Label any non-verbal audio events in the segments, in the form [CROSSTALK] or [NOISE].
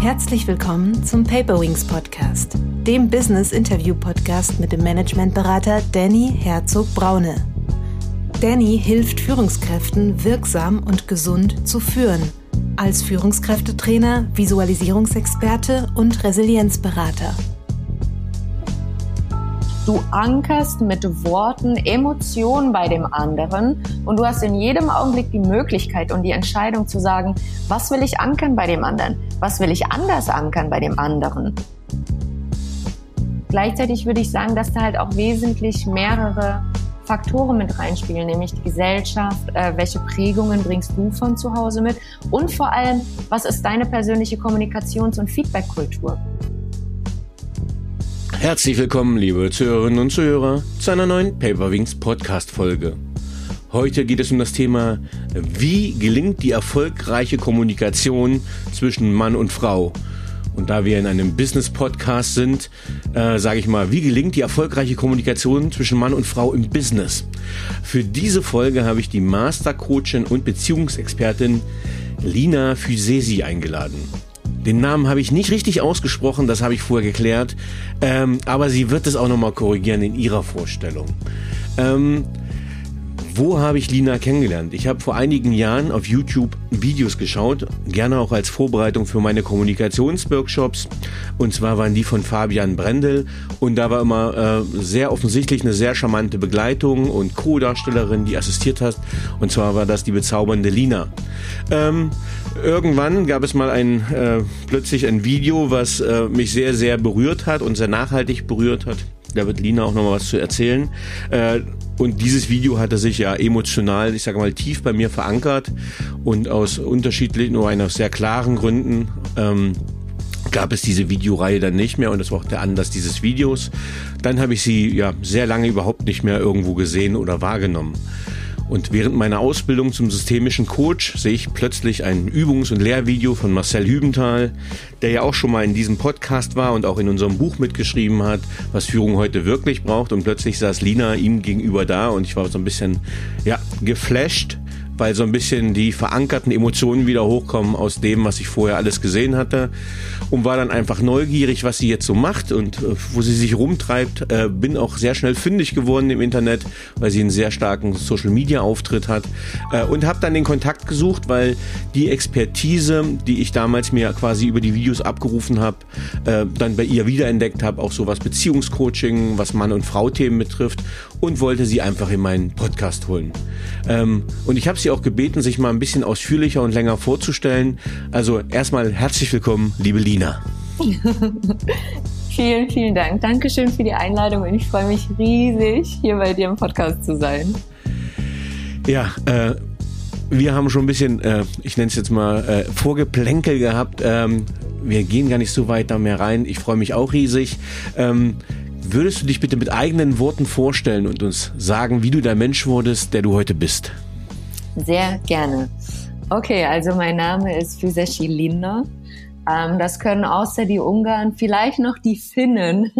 Herzlich willkommen zum Paperwings Podcast, dem Business Interview Podcast mit dem Managementberater Danny Herzog Braune. Danny hilft Führungskräften wirksam und gesund zu führen, als Führungskräftetrainer, Visualisierungsexperte und Resilienzberater. Du ankerst mit Worten Emotionen bei dem anderen und du hast in jedem Augenblick die Möglichkeit und die Entscheidung zu sagen, was will ich ankern bei dem anderen? Was will ich anders ankern bei dem anderen? Gleichzeitig würde ich sagen, dass da halt auch wesentlich mehrere Faktoren mit reinspielen, nämlich die Gesellschaft, äh, welche Prägungen bringst du von zu Hause mit und vor allem, was ist deine persönliche Kommunikations- und Feedbackkultur? Herzlich willkommen, liebe Zuhörerinnen und Zuhörer, zu einer neuen Paperwings Podcast Folge. Heute geht es um das Thema, wie gelingt die erfolgreiche Kommunikation zwischen Mann und Frau? Und da wir in einem Business-Podcast sind, äh, sage ich mal, wie gelingt die erfolgreiche Kommunikation zwischen Mann und Frau im Business? Für diese Folge habe ich die Master-Coachin und Beziehungsexpertin Lina Fusesi eingeladen. Den Namen habe ich nicht richtig ausgesprochen, das habe ich vorher geklärt. Ähm, aber sie wird es auch nochmal korrigieren in ihrer Vorstellung. Ähm, wo habe ich Lina kennengelernt? Ich habe vor einigen Jahren auf YouTube Videos geschaut, gerne auch als Vorbereitung für meine Kommunikationsworkshops. Und zwar waren die von Fabian Brendel. Und da war immer äh, sehr offensichtlich eine sehr charmante Begleitung und Co-Darstellerin, die assistiert hat. Und zwar war das die bezaubernde Lina. Ähm, irgendwann gab es mal ein äh, plötzlich ein Video, was äh, mich sehr, sehr berührt hat und sehr nachhaltig berührt hat. Da wird Lina auch nochmal was zu erzählen. Äh, und dieses Video hatte sich ja emotional, ich sage mal, tief bei mir verankert und aus unterschiedlichen oder einer sehr klaren Gründen ähm, gab es diese Videoreihe dann nicht mehr und das war auch der Anlass dieses Videos. Dann habe ich sie ja sehr lange überhaupt nicht mehr irgendwo gesehen oder wahrgenommen. Und während meiner Ausbildung zum systemischen Coach sehe ich plötzlich ein Übungs- und Lehrvideo von Marcel Hübenthal, der ja auch schon mal in diesem Podcast war und auch in unserem Buch mitgeschrieben hat, was Führung heute wirklich braucht. Und plötzlich saß Lina ihm gegenüber da und ich war so ein bisschen, ja, geflasht weil so ein bisschen die verankerten Emotionen wieder hochkommen aus dem, was ich vorher alles gesehen hatte und war dann einfach neugierig, was sie jetzt so macht und äh, wo sie sich rumtreibt. Äh, bin auch sehr schnell fündig geworden im Internet, weil sie einen sehr starken Social Media Auftritt hat äh, und habe dann den Kontakt gesucht, weil die Expertise, die ich damals mir quasi über die Videos abgerufen habe, äh, dann bei ihr wiederentdeckt habe, auch so was Beziehungscoaching, was Mann und Frau Themen betrifft und wollte sie einfach in meinen Podcast holen. Ähm, und ich habe sie auch gebeten, sich mal ein bisschen ausführlicher und länger vorzustellen. Also erstmal herzlich willkommen, liebe Lina. [LAUGHS] vielen, vielen Dank. Dankeschön für die Einladung und ich freue mich riesig, hier bei dir im Podcast zu sein. Ja, äh, wir haben schon ein bisschen, äh, ich nenne es jetzt mal, äh, Vorgeplänkel gehabt. Ähm, wir gehen gar nicht so weit da mehr rein. Ich freue mich auch riesig. Ähm, würdest du dich bitte mit eigenen Worten vorstellen und uns sagen, wie du der Mensch wurdest, der du heute bist? Sehr gerne. Okay, also mein Name ist Füseshi Linda. Ähm, das können außer die Ungarn vielleicht noch die Finnen,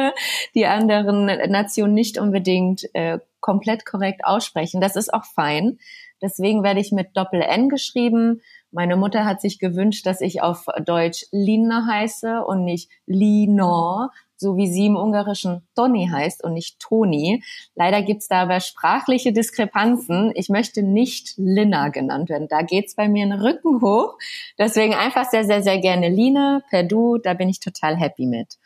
[LAUGHS] die anderen Nationen nicht unbedingt äh, komplett korrekt aussprechen. Das ist auch fein. Deswegen werde ich mit Doppel-N geschrieben. Meine Mutter hat sich gewünscht, dass ich auf Deutsch Lina heiße und nicht Lina, so wie sie im Ungarischen Toni heißt und nicht Toni. Leider gibt's da aber sprachliche Diskrepanzen. Ich möchte nicht Lina genannt werden. Da geht's bei mir einen Rücken hoch. Deswegen einfach sehr, sehr, sehr gerne Lina per Du. Da bin ich total happy mit.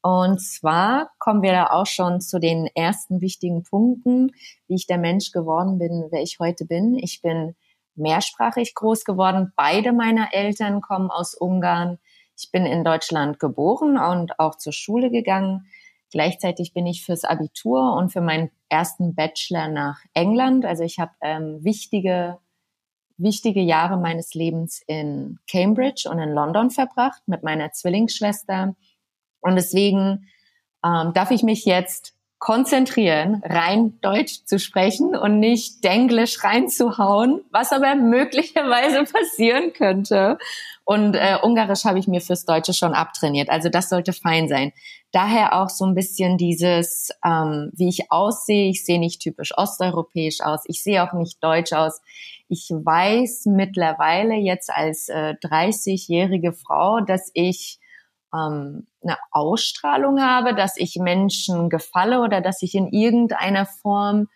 Und zwar kommen wir da auch schon zu den ersten wichtigen Punkten, wie ich der Mensch geworden bin, wer ich heute bin. Ich bin mehrsprachig groß geworden. Beide meiner Eltern kommen aus Ungarn. Ich bin in Deutschland geboren und auch zur Schule gegangen. Gleichzeitig bin ich fürs Abitur und für meinen ersten Bachelor nach England. Also ich habe ähm, wichtige, wichtige Jahre meines Lebens in Cambridge und in London verbracht mit meiner Zwillingsschwester. Und deswegen ähm, darf ich mich jetzt konzentrieren, rein Deutsch zu sprechen und nicht Denglisch reinzuhauen, was aber möglicherweise [LAUGHS] passieren könnte. Und äh, Ungarisch habe ich mir fürs Deutsche schon abtrainiert. Also das sollte fein sein. Daher auch so ein bisschen dieses, ähm, wie ich aussehe. Ich sehe nicht typisch osteuropäisch aus. Ich sehe auch nicht deutsch aus. Ich weiß mittlerweile jetzt als äh, 30-jährige Frau, dass ich ähm, eine Ausstrahlung habe, dass ich Menschen gefalle oder dass ich in irgendeiner Form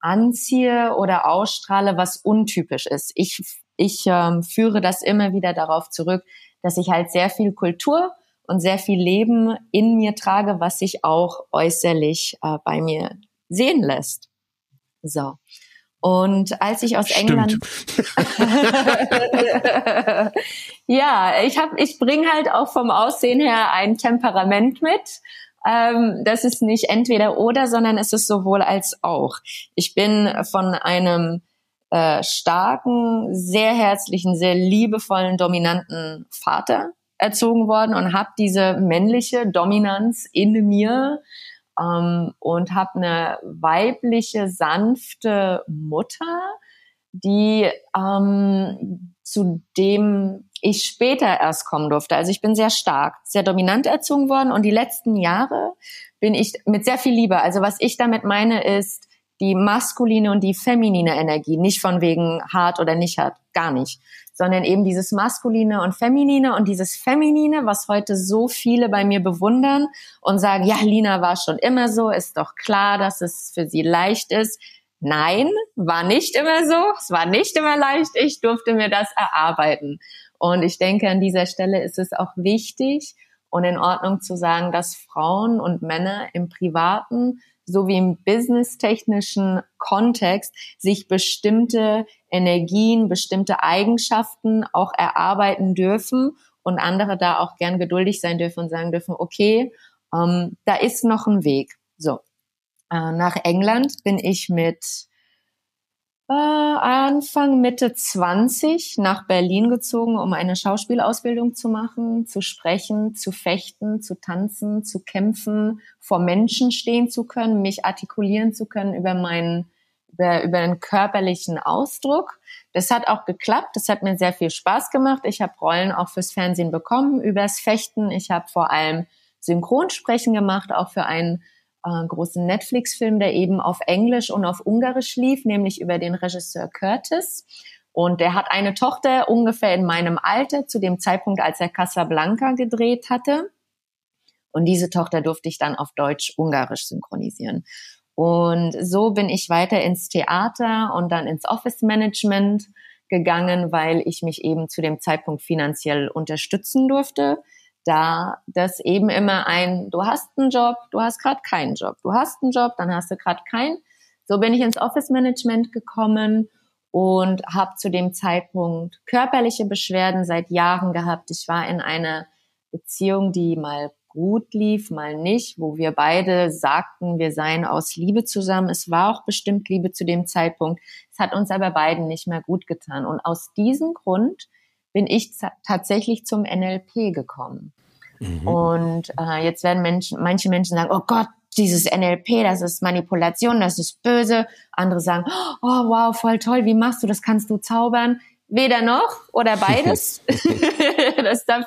anziehe oder ausstrahle, was untypisch ist. Ich, ich ähm, führe das immer wieder darauf zurück, dass ich halt sehr viel Kultur und sehr viel Leben in mir trage, was sich auch äußerlich äh, bei mir sehen lässt. So. Und als ich aus Stimmt. England [LAUGHS] ja, ich habe ich bringe halt auch vom Aussehen her ein Temperament mit. Ähm, das ist nicht entweder oder, sondern es ist sowohl als auch. Ich bin von einem äh, starken, sehr herzlichen, sehr liebevollen, dominanten Vater erzogen worden und habe diese männliche Dominanz in mir ähm, und habe eine weibliche, sanfte Mutter, die ähm, zu dem ich später erst kommen durfte. Also ich bin sehr stark, sehr dominant erzogen worden und die letzten Jahre bin ich mit sehr viel Liebe. Also was ich damit meine ist die maskuline und die feminine Energie, nicht von wegen hart oder nicht hart, gar nicht, sondern eben dieses Maskuline und Feminine und dieses Feminine, was heute so viele bei mir bewundern und sagen, ja, Lina war schon immer so, ist doch klar, dass es für sie leicht ist. Nein, war nicht immer so, es war nicht immer leicht, ich durfte mir das erarbeiten. Und ich denke, an dieser Stelle ist es auch wichtig und in Ordnung zu sagen, dass Frauen und Männer im privaten sowie im businesstechnischen Kontext sich bestimmte Energien, bestimmte Eigenschaften auch erarbeiten dürfen und andere da auch gern geduldig sein dürfen und sagen dürfen, okay, ähm, da ist noch ein Weg. So, äh, nach England bin ich mit äh, Anfang Mitte 20 nach Berlin gezogen, um eine Schauspielausbildung zu machen, zu sprechen, zu fechten, zu tanzen, zu kämpfen, vor Menschen stehen zu können, mich artikulieren zu können über meinen über, über einen körperlichen Ausdruck. Das hat auch geklappt. Das hat mir sehr viel Spaß gemacht. Ich habe Rollen auch fürs Fernsehen bekommen, übers Fechten. Ich habe vor allem Synchronsprechen gemacht, auch für einen äh, großen Netflix-Film, der eben auf Englisch und auf Ungarisch lief, nämlich über den Regisseur Curtis. Und der hat eine Tochter ungefähr in meinem Alter, zu dem Zeitpunkt, als er Casablanca gedreht hatte. Und diese Tochter durfte ich dann auf Deutsch-Ungarisch synchronisieren. Und so bin ich weiter ins Theater und dann ins Office Management gegangen, weil ich mich eben zu dem Zeitpunkt finanziell unterstützen durfte da das eben immer ein, du hast einen Job, du hast gerade keinen Job, du hast einen Job, dann hast du gerade keinen. So bin ich ins Office Management gekommen und habe zu dem Zeitpunkt körperliche Beschwerden seit Jahren gehabt. Ich war in einer Beziehung, die mal gut lief, mal nicht, wo wir beide sagten, wir seien aus Liebe zusammen. Es war auch bestimmt Liebe zu dem Zeitpunkt. Es hat uns aber beiden nicht mehr gut getan. Und aus diesem Grund bin ich tatsächlich zum NLP gekommen. Mhm. Und äh, jetzt werden Menschen, manche Menschen sagen, oh Gott, dieses NLP, das ist Manipulation, das ist böse. Andere sagen, oh wow, voll toll, wie machst du das? Kannst du zaubern? Weder noch oder beides. [LAUGHS] [LAUGHS] das darf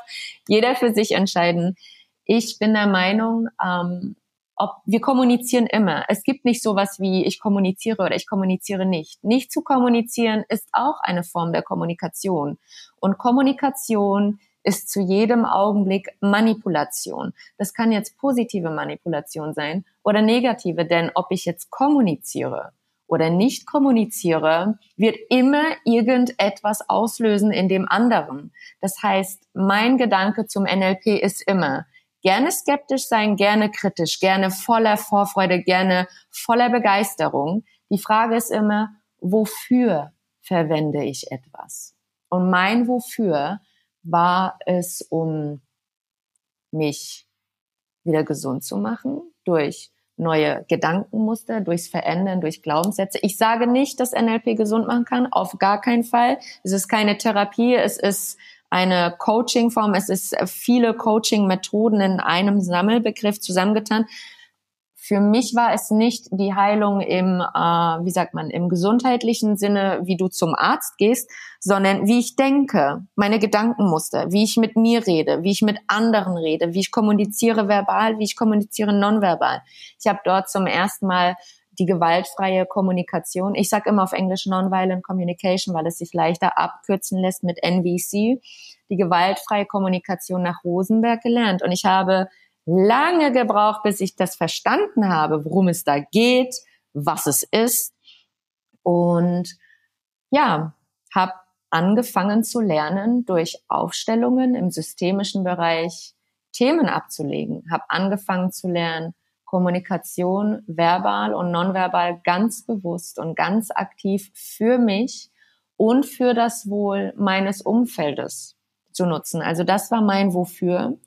jeder für sich entscheiden. Ich bin der Meinung, ähm, ob wir kommunizieren immer. Es gibt nicht sowas wie ich kommuniziere oder ich kommuniziere nicht. Nicht zu kommunizieren ist auch eine Form der Kommunikation. Und Kommunikation ist zu jedem Augenblick Manipulation. Das kann jetzt positive Manipulation sein oder negative, denn ob ich jetzt kommuniziere oder nicht kommuniziere, wird immer irgendetwas auslösen in dem anderen. Das heißt, mein Gedanke zum NLP ist immer, gerne skeptisch sein, gerne kritisch, gerne voller Vorfreude, gerne voller Begeisterung. Die Frage ist immer, wofür verwende ich etwas? Und mein Wofür war es, um mich wieder gesund zu machen durch neue Gedankenmuster, durchs Verändern, durch Glaubenssätze. Ich sage nicht, dass NLP gesund machen kann, auf gar keinen Fall. Es ist keine Therapie, es ist eine Coaching-Form. Es ist viele Coaching-Methoden in einem Sammelbegriff zusammengetan. für mich war es nicht die Heilung im, äh, wie sagt man, im gesundheitlichen Sinne, wie du zum Arzt gehst, sondern wie ich denke, meine Gedankenmuster, wie ich mit mir rede, wie ich mit anderen rede, wie ich kommuniziere verbal, wie ich kommuniziere nonverbal. Ich habe dort zum ersten Mal die gewaltfreie Kommunikation. Ich sage immer auf Englisch Nonviolent Communication, weil es sich leichter abkürzen lässt mit NVC. Die gewaltfreie Kommunikation nach Rosenberg gelernt. Und ich habe lange gebraucht, bis ich das verstanden habe, worum es da geht, was es ist. Und ja, habe angefangen zu lernen, durch Aufstellungen im systemischen Bereich Themen abzulegen. Habe angefangen zu lernen, Kommunikation verbal und nonverbal ganz bewusst und ganz aktiv für mich und für das Wohl meines Umfeldes zu nutzen. Also das war mein Wofür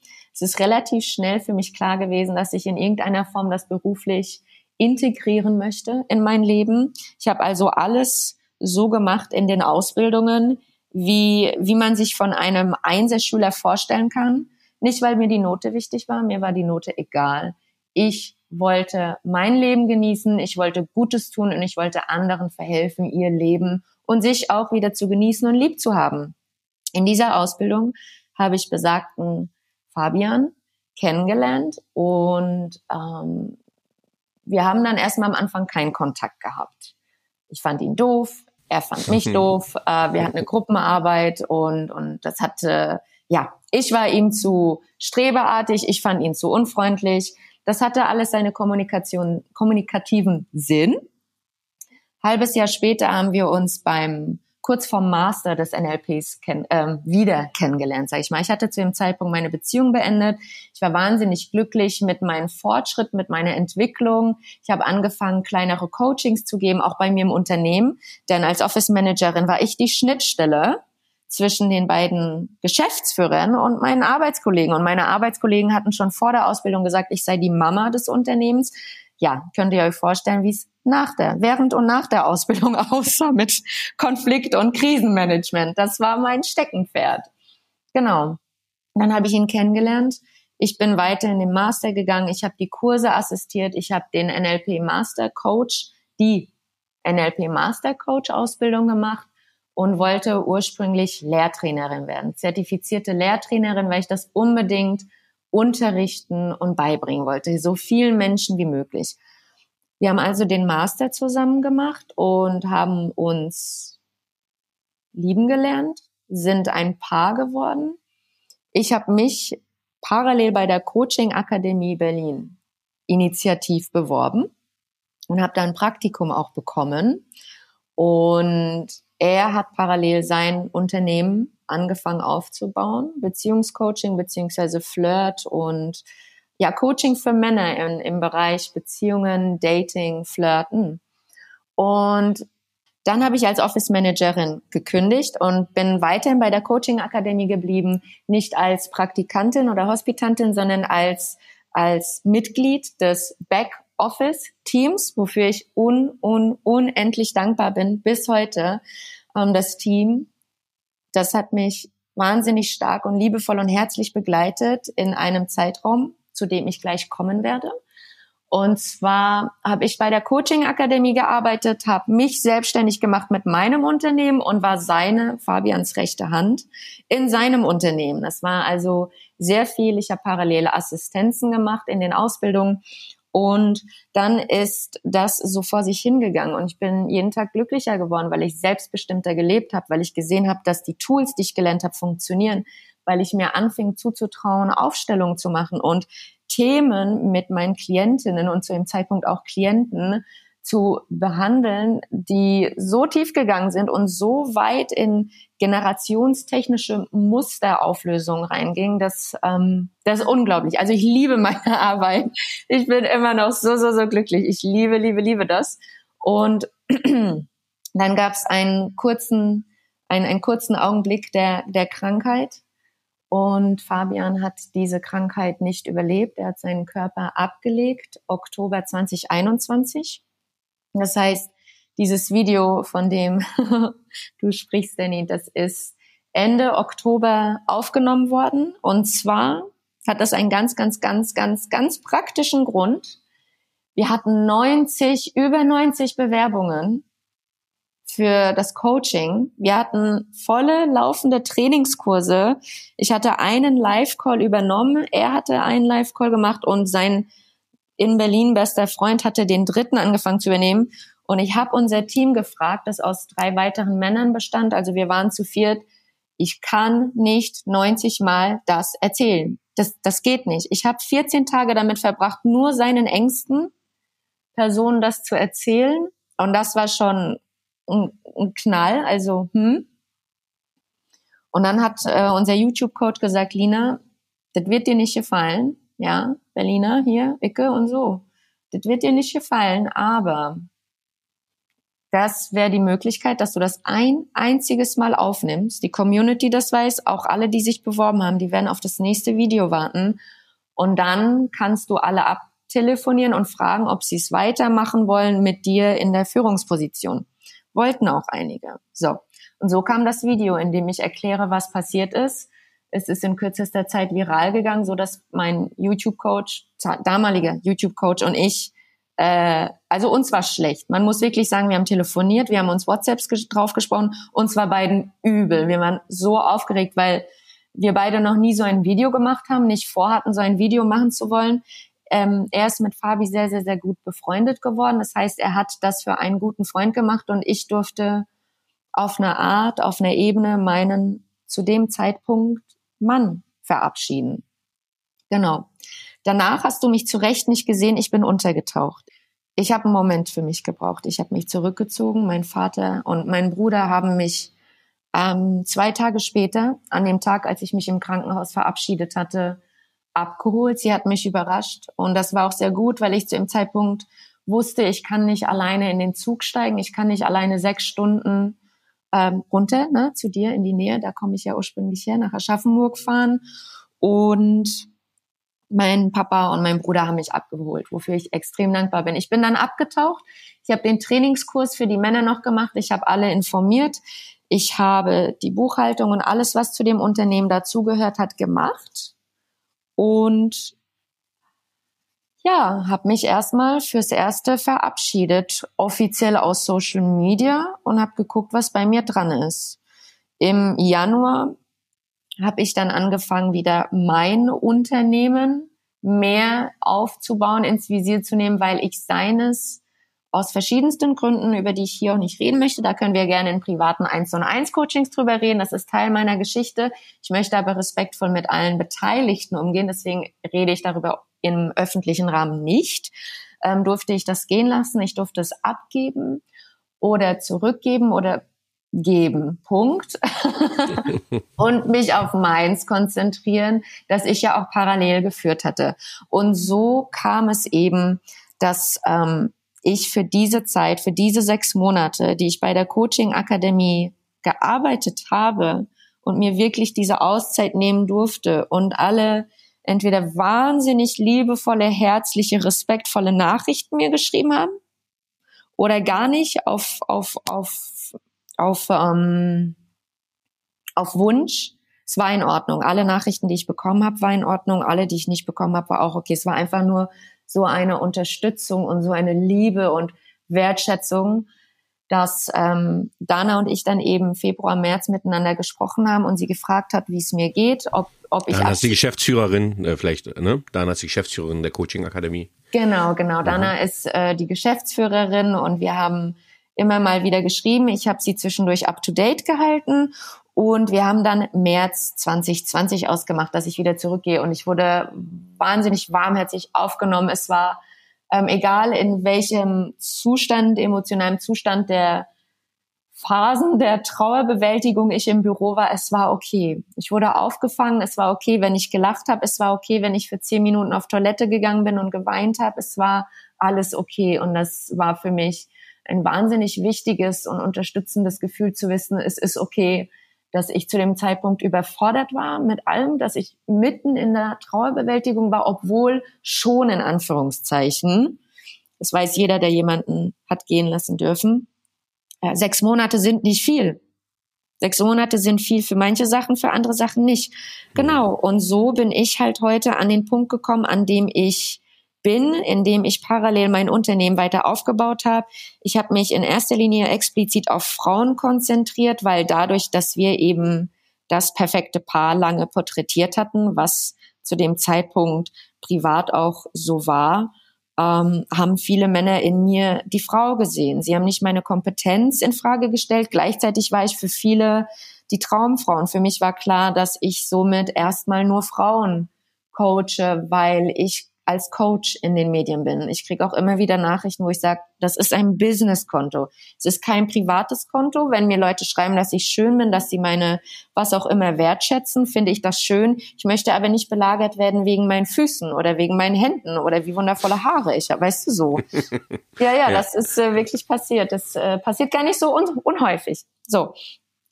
es ist relativ schnell für mich klar gewesen, dass ich in irgendeiner Form das beruflich integrieren möchte in mein Leben. Ich habe also alles so gemacht in den Ausbildungen, wie, wie man sich von einem Einserschüler vorstellen kann. Nicht, weil mir die Note wichtig war, mir war die Note egal. Ich wollte mein Leben genießen, ich wollte Gutes tun und ich wollte anderen verhelfen, ihr Leben und sich auch wieder zu genießen und lieb zu haben. In dieser Ausbildung habe ich besagten Fabian kennengelernt und ähm, wir haben dann erstmal am Anfang keinen Kontakt gehabt. Ich fand ihn doof, er fand mich [LAUGHS] doof, äh, wir hatten eine Gruppenarbeit und, und das hatte, ja, ich war ihm zu strebeartig, ich fand ihn zu unfreundlich. Das hatte alles seine Kommunikation, kommunikativen Sinn. Halbes Jahr später haben wir uns beim kurz vorm Master des NLPs kenn, ähm, wieder kennengelernt, sage ich mal. Ich hatte zu dem Zeitpunkt meine Beziehung beendet. Ich war wahnsinnig glücklich mit meinem Fortschritt, mit meiner Entwicklung. Ich habe angefangen, kleinere Coachings zu geben, auch bei mir im Unternehmen. Denn als Office Managerin war ich die Schnittstelle zwischen den beiden Geschäftsführern und meinen Arbeitskollegen. Und meine Arbeitskollegen hatten schon vor der Ausbildung gesagt, ich sei die Mama des Unternehmens. Ja, könnt ihr euch vorstellen, wie es nach der, während und nach der Ausbildung [LAUGHS] aussah mit Konflikt- und Krisenmanagement. Das war mein Steckenpferd. Genau. Dann habe ich ihn kennengelernt. Ich bin weiter in den Master gegangen. Ich habe die Kurse assistiert. Ich habe den NLP Master Coach, die NLP Master Coach Ausbildung gemacht und wollte ursprünglich Lehrtrainerin werden, zertifizierte Lehrtrainerin, weil ich das unbedingt unterrichten und beibringen wollte, so vielen Menschen wie möglich. Wir haben also den Master zusammen gemacht und haben uns lieben gelernt, sind ein Paar geworden. Ich habe mich parallel bei der Coaching Akademie Berlin initiativ beworben und habe da ein Praktikum auch bekommen. Und er hat parallel sein Unternehmen angefangen aufzubauen, Beziehungscoaching beziehungsweise Flirt und ja, Coaching für Männer in, im Bereich Beziehungen, Dating, Flirten. Und dann habe ich als Office Managerin gekündigt und bin weiterhin bei der Coaching Akademie geblieben, nicht als Praktikantin oder Hospitantin, sondern als, als Mitglied des Backoffice Teams, wofür ich un, un, unendlich dankbar bin bis heute. Ähm, das Team, das hat mich wahnsinnig stark und liebevoll und herzlich begleitet in einem Zeitraum zu dem ich gleich kommen werde. Und zwar habe ich bei der Coaching Akademie gearbeitet, habe mich selbstständig gemacht mit meinem Unternehmen und war seine, Fabians rechte Hand, in seinem Unternehmen. Das war also sehr viel. Ich habe parallele Assistenzen gemacht in den Ausbildungen. Und dann ist das so vor sich hingegangen. Und ich bin jeden Tag glücklicher geworden, weil ich selbstbestimmter gelebt habe, weil ich gesehen habe, dass die Tools, die ich gelernt habe, funktionieren, weil ich mir anfing zuzutrauen, Aufstellungen zu machen und Themen mit meinen Klientinnen und zu dem Zeitpunkt auch Klienten zu behandeln, die so tief gegangen sind und so weit in generationstechnische Musterauflösung reingingen, dass ähm, das ist unglaublich. Also ich liebe meine [LAUGHS] Arbeit. Ich bin immer noch so, so, so glücklich. Ich liebe, liebe, liebe das. Und [CLEARS THROAT] dann gab es einen kurzen, einen, einen kurzen Augenblick der, der Krankheit und Fabian hat diese Krankheit nicht überlebt. Er hat seinen Körper abgelegt, Oktober 2021. Das heißt, dieses Video, von dem [LAUGHS] du sprichst, Danny, das ist Ende Oktober aufgenommen worden. Und zwar hat das einen ganz, ganz, ganz, ganz, ganz praktischen Grund. Wir hatten 90, über 90 Bewerbungen für das Coaching. Wir hatten volle laufende Trainingskurse. Ich hatte einen Live-Call übernommen. Er hatte einen Live-Call gemacht und sein in Berlin bester Freund hatte den dritten angefangen zu übernehmen. Und ich habe unser Team gefragt, das aus drei weiteren Männern bestand. Also wir waren zu viert. Ich kann nicht 90 Mal das erzählen. Das, das geht nicht. Ich habe 14 Tage damit verbracht, nur seinen engsten Personen das zu erzählen. Und das war schon ein, ein Knall. Also, hm. Und dann hat äh, unser YouTube-Coach gesagt, Lina, das wird dir nicht gefallen. Ja, Berliner, hier, Icke und so. Das wird dir nicht gefallen, aber das wäre die Möglichkeit, dass du das ein einziges Mal aufnimmst. Die Community das weiß, auch alle, die sich beworben haben, die werden auf das nächste Video warten. Und dann kannst du alle abtelefonieren und fragen, ob sie es weitermachen wollen mit dir in der Führungsposition. Wollten auch einige. So. Und so kam das Video, in dem ich erkläre, was passiert ist. Es ist in kürzester Zeit viral gegangen, so dass mein YouTube-Coach, damaliger YouTube-Coach und ich äh, also uns war schlecht. Man muss wirklich sagen, wir haben telefoniert, wir haben uns WhatsApps drauf gesprochen, uns war beiden übel. Wir waren so aufgeregt, weil wir beide noch nie so ein Video gemacht haben, nicht vorhatten, so ein Video machen zu wollen. Ähm, er ist mit Fabi sehr, sehr, sehr gut befreundet geworden. Das heißt, er hat das für einen guten Freund gemacht und ich durfte auf einer Art, auf einer Ebene meinen zu dem Zeitpunkt Mann verabschieden. Genau. Danach hast du mich zu Recht nicht gesehen, ich bin untergetaucht. Ich habe einen Moment für mich gebraucht. Ich habe mich zurückgezogen. Mein Vater und mein Bruder haben mich ähm, zwei Tage später, an dem Tag, als ich mich im Krankenhaus verabschiedet hatte, abgeholt. Sie hat mich überrascht und das war auch sehr gut, weil ich zu dem Zeitpunkt wusste, ich kann nicht alleine in den Zug steigen, ich kann nicht alleine sechs Stunden ähm, runter ne, zu dir in die Nähe, da komme ich ja ursprünglich her, nach Aschaffenburg fahren und mein Papa und mein Bruder haben mich abgeholt, wofür ich extrem dankbar bin. Ich bin dann abgetaucht. Ich habe den Trainingskurs für die Männer noch gemacht. Ich habe alle informiert. Ich habe die Buchhaltung und alles, was zu dem Unternehmen dazugehört hat, gemacht. Und ja, habe mich erstmal fürs Erste verabschiedet, offiziell aus Social Media und habe geguckt, was bei mir dran ist. Im Januar habe ich dann angefangen, wieder mein Unternehmen mehr aufzubauen, ins Visier zu nehmen, weil ich seines aus verschiedensten Gründen, über die ich hier auch nicht reden möchte, da können wir gerne in privaten 1 und 1 Coachings drüber reden. Das ist Teil meiner Geschichte. Ich möchte aber respektvoll mit allen Beteiligten umgehen. Deswegen rede ich darüber im öffentlichen Rahmen nicht. Ähm, durfte ich das gehen lassen? Ich durfte es abgeben oder zurückgeben oder geben. Punkt. [LAUGHS] und mich auf meins konzentrieren, das ich ja auch parallel geführt hatte. Und so kam es eben, dass ähm, ich für diese Zeit, für diese sechs Monate, die ich bei der Coaching Akademie gearbeitet habe und mir wirklich diese Auszeit nehmen durfte und alle entweder wahnsinnig liebevolle, herzliche, respektvolle Nachrichten mir geschrieben haben oder gar nicht auf, auf, auf auf, ähm, auf Wunsch. Es war in Ordnung. Alle Nachrichten, die ich bekommen habe, war in Ordnung. Alle, die ich nicht bekommen habe, war auch okay. Es war einfach nur so eine Unterstützung und so eine Liebe und Wertschätzung, dass ähm, Dana und ich dann eben Februar, März miteinander gesprochen haben und sie gefragt hat, wie es mir geht, ob, ob ich. Dana ist die Geschäftsführerin, äh, vielleicht, ne? Dana ist die Geschäftsführerin der Coaching Akademie. Genau, genau. Dana mhm. ist äh, die Geschäftsführerin und wir haben immer mal wieder geschrieben. Ich habe sie zwischendurch up-to-date gehalten und wir haben dann März 2020 ausgemacht, dass ich wieder zurückgehe. Und ich wurde wahnsinnig warmherzig aufgenommen. Es war ähm, egal, in welchem Zustand, emotionalem Zustand der Phasen der Trauerbewältigung ich im Büro war, es war okay. Ich wurde aufgefangen, es war okay, wenn ich gelacht habe, es war okay, wenn ich für zehn Minuten auf Toilette gegangen bin und geweint habe, es war alles okay. Und das war für mich ein wahnsinnig wichtiges und unterstützendes Gefühl zu wissen, es ist okay, dass ich zu dem Zeitpunkt überfordert war mit allem, dass ich mitten in der Trauerbewältigung war, obwohl schon in Anführungszeichen, das weiß jeder, der jemanden hat gehen lassen dürfen, ja, sechs Monate sind nicht viel. Sechs Monate sind viel für manche Sachen, für andere Sachen nicht. Genau. Und so bin ich halt heute an den Punkt gekommen, an dem ich bin, indem ich parallel mein Unternehmen weiter aufgebaut habe. Ich habe mich in erster Linie explizit auf Frauen konzentriert, weil dadurch, dass wir eben das perfekte Paar lange porträtiert hatten, was zu dem Zeitpunkt privat auch so war, ähm, haben viele Männer in mir die Frau gesehen. Sie haben nicht meine Kompetenz in Frage gestellt. Gleichzeitig war ich für viele die Traumfrauen. Für mich war klar, dass ich somit erstmal nur Frauen coache, weil ich als Coach in den Medien bin. Ich kriege auch immer wieder Nachrichten, wo ich sage, das ist ein Business-Konto. Es ist kein privates Konto. Wenn mir Leute schreiben, dass ich schön bin, dass sie meine was auch immer wertschätzen, finde ich das schön. Ich möchte aber nicht belagert werden wegen meinen Füßen oder wegen meinen Händen oder wie wundervolle Haare ich habe. Weißt du so? [LAUGHS] ja, ja, ja, das ist äh, wirklich passiert. Das äh, passiert gar nicht so un unhäufig. So,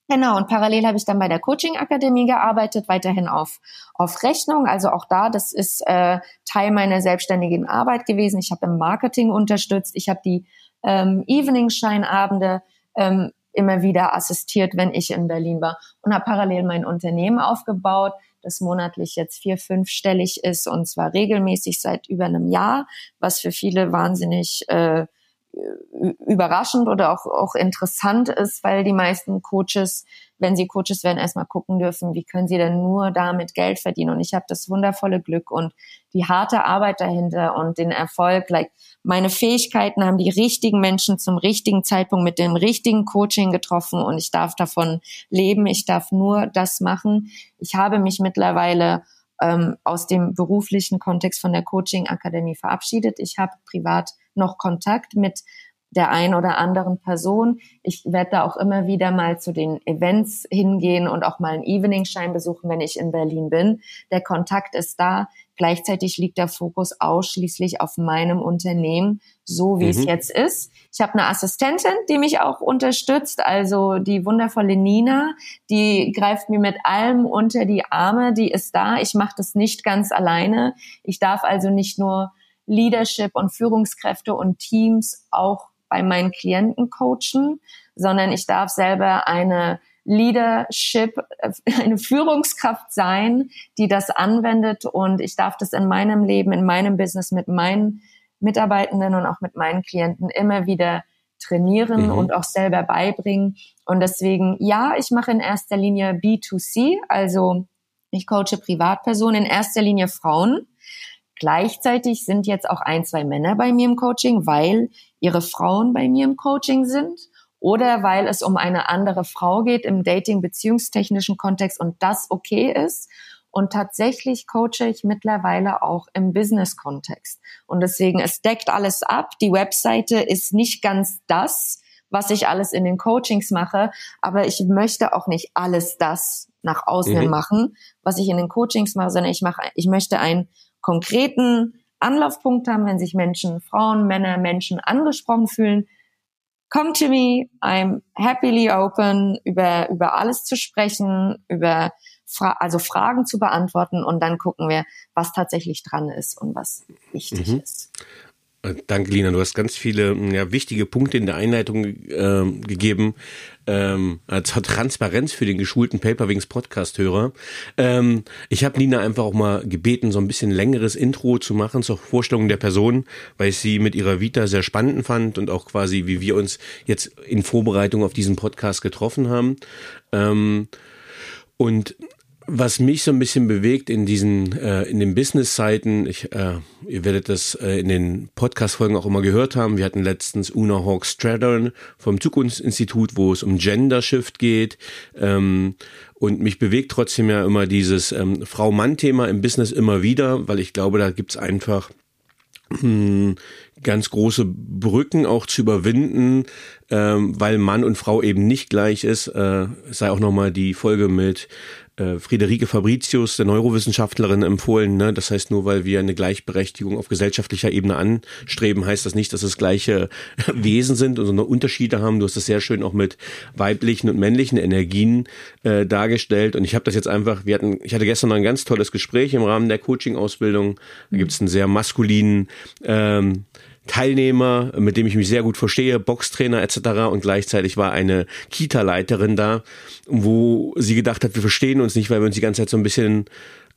Genau, und parallel habe ich dann bei der Coaching-Akademie gearbeitet, weiterhin auf, auf Rechnung. Also auch da, das ist äh, Teil meiner selbstständigen Arbeit gewesen. Ich habe im Marketing unterstützt. Ich habe die ähm, Evening-Scheinabende ähm, immer wieder assistiert, wenn ich in Berlin war. Und habe parallel mein Unternehmen aufgebaut, das monatlich jetzt vier, fünfstellig ist und zwar regelmäßig seit über einem Jahr, was für viele wahnsinnig... Äh, überraschend oder auch, auch interessant ist, weil die meisten Coaches, wenn sie Coaches werden, erstmal gucken dürfen, wie können sie denn nur damit Geld verdienen. Und ich habe das wundervolle Glück und die harte Arbeit dahinter und den Erfolg, like meine Fähigkeiten haben die richtigen Menschen zum richtigen Zeitpunkt mit dem richtigen Coaching getroffen und ich darf davon leben. Ich darf nur das machen. Ich habe mich mittlerweile ähm, aus dem beruflichen Kontext von der Coaching Akademie verabschiedet. Ich habe privat noch Kontakt mit der ein oder anderen Person. Ich werde da auch immer wieder mal zu den Events hingehen und auch mal einen Evening-Schein besuchen, wenn ich in Berlin bin. Der Kontakt ist da. Gleichzeitig liegt der Fokus ausschließlich auf meinem Unternehmen, so wie mhm. es jetzt ist. Ich habe eine Assistentin, die mich auch unterstützt, also die wundervolle Nina, die greift mir mit allem unter die Arme, die ist da. Ich mache das nicht ganz alleine. Ich darf also nicht nur Leadership und Führungskräfte und Teams auch bei meinen Klienten coachen, sondern ich darf selber eine Leadership, äh, eine Führungskraft sein, die das anwendet und ich darf das in meinem Leben, in meinem Business mit meinen Mitarbeitenden und auch mit meinen Klienten immer wieder trainieren mhm. und auch selber beibringen. Und deswegen, ja, ich mache in erster Linie B2C, also ich coache Privatpersonen, in erster Linie Frauen. Gleichzeitig sind jetzt auch ein, zwei Männer bei mir im Coaching, weil ihre Frauen bei mir im Coaching sind oder weil es um eine andere Frau geht im Dating-beziehungstechnischen Kontext und das okay ist. Und tatsächlich coache ich mittlerweile auch im Business-Kontext. Und deswegen, es deckt alles ab. Die Webseite ist nicht ganz das, was ich alles in den Coachings mache, aber ich möchte auch nicht alles das nach außen mhm. machen, was ich in den Coachings mache, sondern ich mache, ich möchte ein konkreten Anlaufpunkt haben, wenn sich Menschen, Frauen, Männer, Menschen angesprochen fühlen. Come to me, I'm happily open, über, über alles zu sprechen, über Fra also Fragen zu beantworten und dann gucken wir, was tatsächlich dran ist und was wichtig mhm. ist. Danke, Lina. Du hast ganz viele ja, wichtige Punkte in der Einleitung äh, gegeben. Ähm, zur Transparenz für den geschulten Paperwings Podcast-Hörer. Ähm, ich habe Lina einfach auch mal gebeten, so ein bisschen längeres Intro zu machen zur Vorstellung der Person, weil ich sie mit ihrer Vita sehr spannend fand und auch quasi, wie wir uns jetzt in Vorbereitung auf diesen Podcast getroffen haben. Ähm, und was mich so ein bisschen bewegt in diesen, äh, in den Business-Seiten, ich, äh, ihr werdet das äh, in den Podcast-Folgen auch immer gehört haben. Wir hatten letztens Una Hawk Straddern vom Zukunftsinstitut, wo es um Gender Shift geht. Ähm, und mich bewegt trotzdem ja immer dieses ähm, Frau-Mann-Thema im Business immer wieder, weil ich glaube, da gibt's einfach hm, ganz große Brücken auch zu überwinden, ähm, weil Mann und Frau eben nicht gleich ist. Äh, sei auch nochmal die Folge mit äh, Friederike Fabricius, der Neurowissenschaftlerin, empfohlen. Ne? Das heißt, nur weil wir eine Gleichberechtigung auf gesellschaftlicher Ebene anstreben, heißt das nicht, dass es gleiche [LAUGHS] Wesen sind und so eine Unterschiede haben. Du hast es sehr schön auch mit weiblichen und männlichen Energien äh, dargestellt. Und ich habe das jetzt einfach, wir hatten, ich hatte gestern noch ein ganz tolles Gespräch im Rahmen der Coaching-Ausbildung. Da gibt es einen sehr maskulinen ähm, Teilnehmer, mit dem ich mich sehr gut verstehe, Boxtrainer etc. Und gleichzeitig war eine Kita-Leiterin da, wo sie gedacht hat, wir verstehen uns nicht, weil wir uns die ganze Zeit so ein bisschen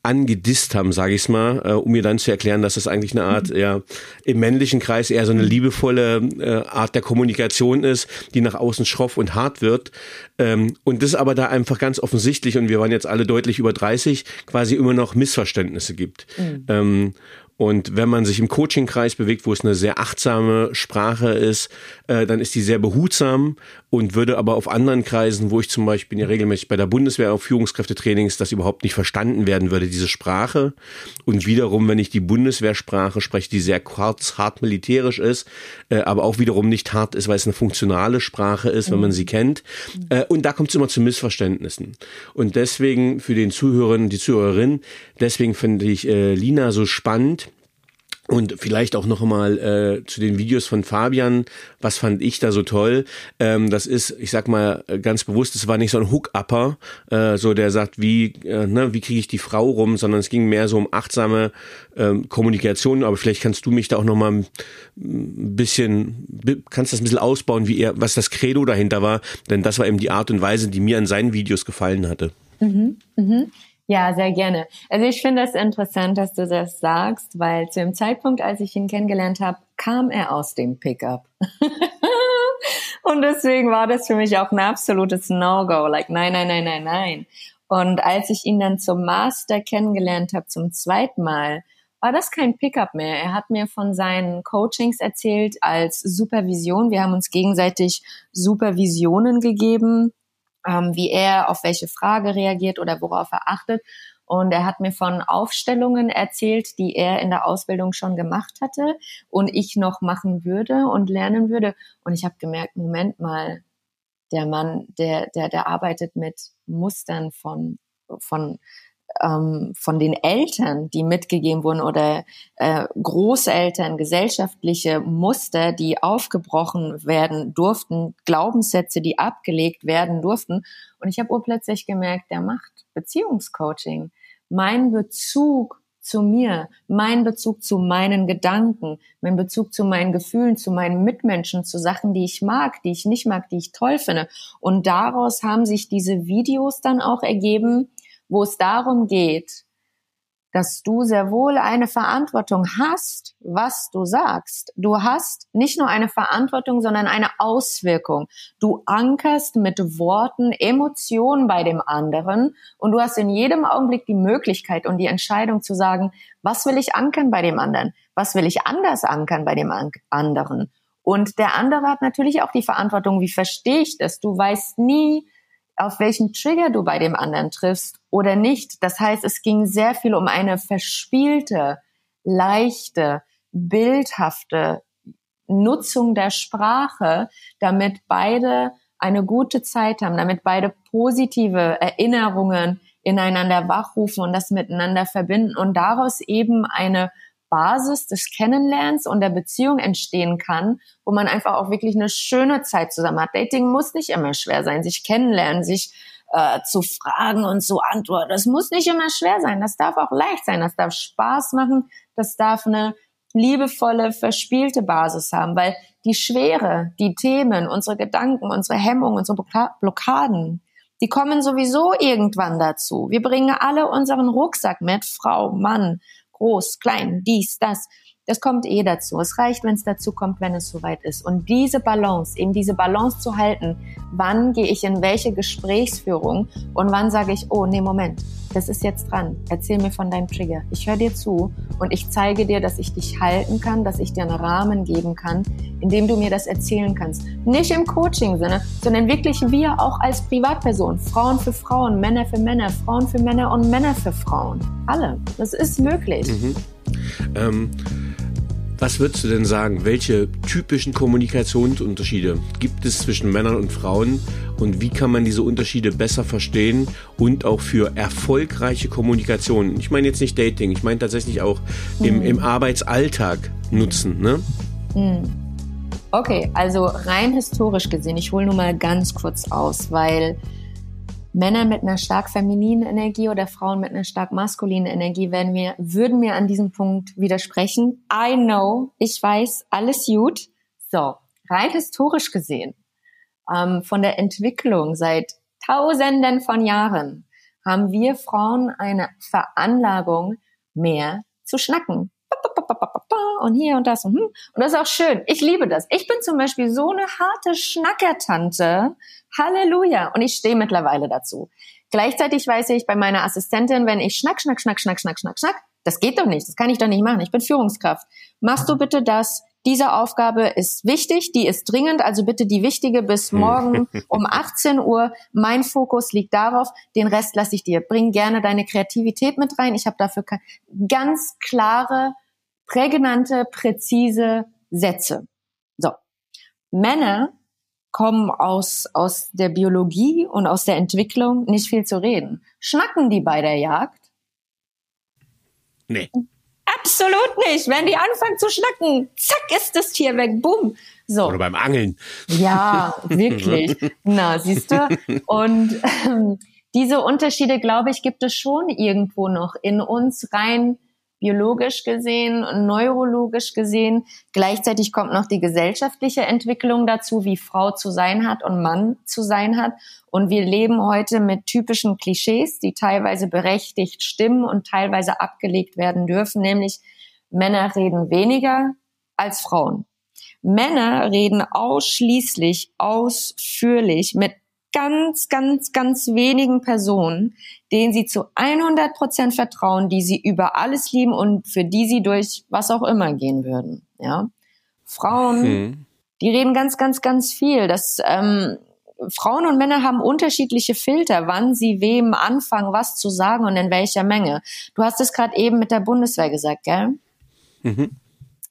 angedisst haben, sage ich mal, äh, um mir dann zu erklären, dass das eigentlich eine Art, ja, im männlichen Kreis eher so eine liebevolle äh, Art der Kommunikation ist, die nach außen schroff und hart wird. Ähm, und das aber da einfach ganz offensichtlich, und wir waren jetzt alle deutlich über 30, quasi immer noch Missverständnisse gibt. Mhm. Ähm, und wenn man sich im Coachingkreis bewegt, wo es eine sehr achtsame Sprache ist, äh, dann ist die sehr behutsam und würde aber auf anderen Kreisen, wo ich zum Beispiel bin ja regelmäßig bei der Bundeswehr auf Führungskräftetrainings, das überhaupt nicht verstanden werden würde, diese Sprache. Und wiederum, wenn ich die Bundeswehrsprache spreche, die sehr kurz, hart militärisch ist, äh, aber auch wiederum nicht hart ist, weil es eine funktionale Sprache ist, wenn man sie kennt. Äh, und da kommt es immer zu Missverständnissen. Und deswegen für den Zuhörer die Zuhörerin, deswegen finde ich äh, Lina so spannend, und vielleicht auch noch mal äh, zu den Videos von Fabian, was fand ich da so toll? Ähm, das ist, ich sag mal ganz bewusst, es war nicht so ein Hook-Upper, äh, so der sagt, wie, äh, ne, wie kriege ich die Frau rum, sondern es ging mehr so um achtsame ähm, Kommunikation. Aber vielleicht kannst du mich da auch noch mal ein bisschen, kannst das ein bisschen ausbauen, wie er, was das Credo dahinter war, denn das war eben die Art und Weise, die mir an seinen Videos gefallen hatte. Mhm, mhm. Ja, sehr gerne. Also ich finde es das interessant, dass du das sagst, weil zu dem Zeitpunkt, als ich ihn kennengelernt habe, kam er aus dem Pickup. [LAUGHS] und deswegen war das für mich auch ein absolutes No-Go. Like, nein, nein, nein, nein, nein. Und als ich ihn dann zum Master kennengelernt habe, zum zweiten Mal, war das kein Pickup mehr. Er hat mir von seinen Coachings erzählt als Supervision. Wir haben uns gegenseitig Supervisionen gegeben ähm, wie er auf welche Frage reagiert oder worauf er achtet. Und er hat mir von Aufstellungen erzählt, die er in der Ausbildung schon gemacht hatte und ich noch machen würde und lernen würde. Und ich habe gemerkt, Moment mal, der Mann, der, der, der arbeitet mit Mustern von, von ähm, von den Eltern, die mitgegeben wurden oder äh, Großeltern, gesellschaftliche Muster, die aufgebrochen werden durften, Glaubenssätze, die abgelegt werden durften. Und ich habe urplötzlich gemerkt, der macht Beziehungscoaching. Mein Bezug zu mir, mein Bezug zu meinen Gedanken, mein Bezug zu meinen Gefühlen, zu meinen Mitmenschen, zu Sachen, die ich mag, die ich nicht mag, die ich toll finde. Und daraus haben sich diese Videos dann auch ergeben, wo es darum geht, dass du sehr wohl eine Verantwortung hast, was du sagst. Du hast nicht nur eine Verantwortung, sondern eine Auswirkung. Du ankerst mit Worten Emotionen bei dem anderen und du hast in jedem Augenblick die Möglichkeit und die Entscheidung zu sagen, was will ich ankern bei dem anderen? Was will ich anders ankern bei dem anderen? Und der andere hat natürlich auch die Verantwortung, wie verstehe ich das? Du weißt nie, auf welchen Trigger du bei dem anderen triffst oder nicht. Das heißt, es ging sehr viel um eine verspielte, leichte, bildhafte Nutzung der Sprache, damit beide eine gute Zeit haben, damit beide positive Erinnerungen ineinander wachrufen und das miteinander verbinden und daraus eben eine Basis des Kennenlernens und der Beziehung entstehen kann, wo man einfach auch wirklich eine schöne Zeit zusammen hat. Dating muss nicht immer schwer sein, sich kennenlernen, sich äh, zu fragen und zu antworten. Das muss nicht immer schwer sein. Das darf auch leicht sein. Das darf Spaß machen. Das darf eine liebevolle, verspielte Basis haben, weil die Schwere, die Themen, unsere Gedanken, unsere Hemmungen, unsere Blockaden, die kommen sowieso irgendwann dazu. Wir bringen alle unseren Rucksack mit, Frau, Mann, groß, klein, dies, das. Das kommt eh dazu. Es reicht, wenn es dazu kommt, wenn es soweit ist. Und diese Balance, eben diese Balance zu halten, wann gehe ich in welche Gesprächsführung und wann sage ich, oh, nee, Moment, das ist jetzt dran. Erzähl mir von deinem Trigger. Ich höre dir zu und ich zeige dir, dass ich dich halten kann, dass ich dir einen Rahmen geben kann, in dem du mir das erzählen kannst. Nicht im Coaching-Sinne, sondern wirklich wir auch als Privatperson. Frauen für Frauen, Männer für Männer, Frauen für Männer und Männer für Frauen. Alle. Das ist möglich. Mhm. Ähm was würdest du denn sagen? Welche typischen Kommunikationsunterschiede gibt es zwischen Männern und Frauen und wie kann man diese Unterschiede besser verstehen und auch für erfolgreiche Kommunikation? Ich meine jetzt nicht Dating, ich meine tatsächlich auch im, im Arbeitsalltag nutzen. Ne? Hm. Okay, also rein historisch gesehen, ich hole nur mal ganz kurz aus, weil Männer mit einer stark femininen Energie oder Frauen mit einer stark maskulinen Energie werden mir, würden mir an diesem Punkt widersprechen. I know, ich weiß, alles gut. So, rein historisch gesehen, ähm, von der Entwicklung seit Tausenden von Jahren, haben wir Frauen eine Veranlagung, mehr zu schnacken. Und hier und das und hm. Und das ist auch schön. Ich liebe das. Ich bin zum Beispiel so eine harte Schnackertante. Halleluja. Und ich stehe mittlerweile dazu. Gleichzeitig weiß ich bei meiner Assistentin, wenn ich schnack, schnack, schnack, schnack, schnack, schnack, schnack, das geht doch nicht. Das kann ich doch nicht machen. Ich bin Führungskraft. Machst du bitte das? Diese Aufgabe ist wichtig, die ist dringend, also bitte die wichtige bis hm. morgen [LAUGHS] um 18 Uhr. Mein Fokus liegt darauf, den Rest lasse ich dir. Bring gerne deine Kreativität mit rein. Ich habe dafür ganz klare, prägnante, präzise Sätze. So. Männer kommen aus, aus der Biologie und aus der Entwicklung nicht viel zu reden. Schnacken die bei der Jagd? Nee. Absolut nicht. Wenn die anfangen zu schnacken, zack ist das Tier weg, bumm. So. Oder beim Angeln. Ja, [LAUGHS] wirklich. Na, siehst du? Und ähm, diese Unterschiede, glaube ich, gibt es schon irgendwo noch in uns rein biologisch gesehen, neurologisch gesehen. Gleichzeitig kommt noch die gesellschaftliche Entwicklung dazu, wie Frau zu sein hat und Mann zu sein hat. Und wir leben heute mit typischen Klischees, die teilweise berechtigt stimmen und teilweise abgelegt werden dürfen, nämlich Männer reden weniger als Frauen. Männer reden ausschließlich ausführlich mit ganz, ganz, ganz wenigen Personen, denen sie zu 100 Prozent vertrauen, die sie über alles lieben und für die sie durch was auch immer gehen würden. Ja, Frauen, hm. die reden ganz, ganz, ganz viel. Das ähm, Frauen und Männer haben unterschiedliche Filter, wann sie wem anfangen, was zu sagen und in welcher Menge. Du hast es gerade eben mit der Bundeswehr gesagt, gell? Mhm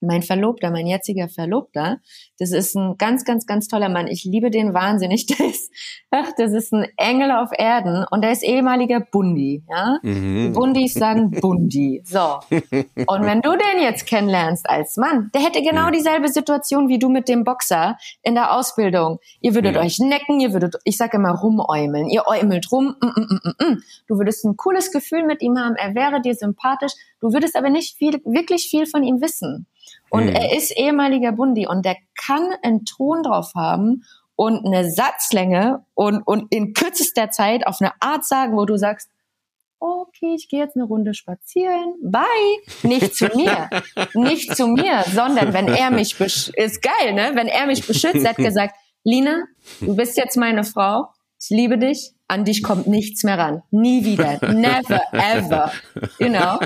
mein Verlobter, mein jetziger Verlobter, das ist ein ganz, ganz, ganz toller Mann. Ich liebe den wahnsinnig. [LAUGHS] Der ist, ach, das ist ein Engel auf Erden und der ist ehemaliger Bundi. Ja? Mhm. Bundis sagen Bundi. So. Und wenn du den jetzt kennenlernst als Mann, der hätte genau mhm. dieselbe Situation wie du mit dem Boxer in der Ausbildung. Ihr würdet mhm. euch necken, ihr würdet, ich sage immer, rumäumeln. Ihr äumelt rum. Mm, mm, mm, mm, du würdest ein cooles Gefühl mit ihm haben. Er wäre dir sympathisch. Du würdest aber nicht viel, wirklich viel von ihm wissen. Und hm. er ist ehemaliger Bundi und der kann einen Ton drauf haben und eine Satzlänge und, und in kürzester Zeit auf eine Art sagen, wo du sagst, okay, ich gehe jetzt eine Runde spazieren, bye. Nicht zu mir, [LAUGHS] nicht zu mir, sondern wenn er mich, ist geil, ne? Wenn er mich beschützt, hat gesagt, Lina, du bist jetzt meine Frau, ich liebe dich, an dich kommt nichts mehr ran. Nie wieder. [LAUGHS] Never, ever. You know?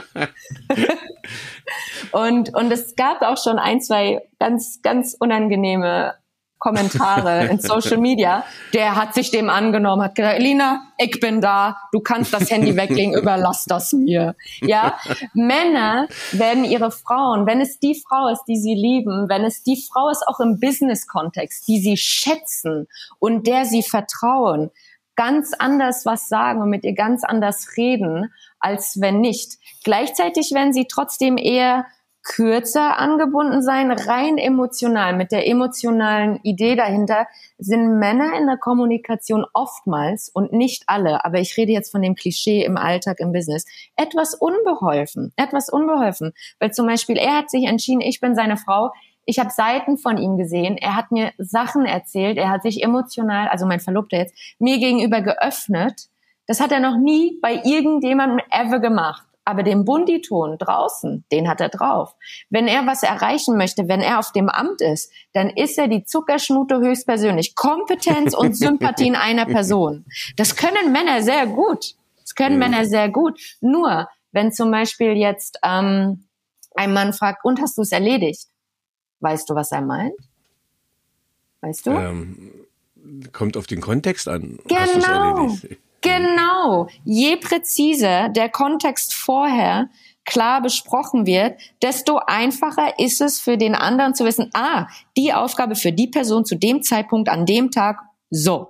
[LAUGHS] und, und es gab auch schon ein, zwei ganz, ganz unangenehme Kommentare in Social Media. Der hat sich dem angenommen, hat gesagt, Lina, ich bin da, du kannst das Handy weglegen, überlass das mir. Ja, Männer werden ihre Frauen, wenn es die Frau ist, die sie lieben, wenn es die Frau ist auch im Business-Kontext, die sie schätzen und der sie vertrauen, ganz anders was sagen und mit ihr ganz anders reden, als wenn nicht. Gleichzeitig werden sie trotzdem eher kürzer angebunden sein, rein emotional. Mit der emotionalen Idee dahinter sind Männer in der Kommunikation oftmals und nicht alle, aber ich rede jetzt von dem Klischee im Alltag, im Business, etwas unbeholfen, etwas unbeholfen. Weil zum Beispiel er hat sich entschieden, ich bin seine Frau, ich habe Seiten von ihm gesehen. Er hat mir Sachen erzählt. Er hat sich emotional, also mein Verlobter jetzt, mir gegenüber geöffnet. Das hat er noch nie bei irgendjemandem ever gemacht. Aber den Bunditon draußen, den hat er drauf. Wenn er was erreichen möchte, wenn er auf dem Amt ist, dann ist er die Zuckerschnute höchstpersönlich. Kompetenz und Sympathie in einer Person. Das können Männer sehr gut. Das können ja. Männer sehr gut. Nur, wenn zum Beispiel jetzt ähm, ein Mann fragt, und hast du es erledigt? Weißt du, was er meint? Weißt du? Ähm, kommt auf den Kontext an. Genau. Genau. Je präziser der Kontext vorher klar besprochen wird, desto einfacher ist es für den anderen zu wissen, ah, die Aufgabe für die Person zu dem Zeitpunkt an dem Tag so.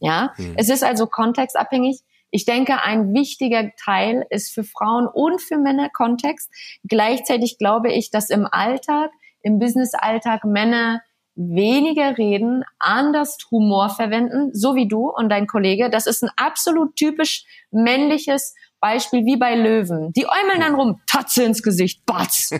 Ja, hm. es ist also kontextabhängig. Ich denke, ein wichtiger Teil ist für Frauen und für Männer Kontext. Gleichzeitig glaube ich, dass im Alltag im Business-Alltag Männer weniger reden, anders Humor verwenden, so wie du und dein Kollege. Das ist ein absolut typisch männliches Beispiel wie bei Löwen. Die äumeln dann rum, Tatze ins Gesicht, batz.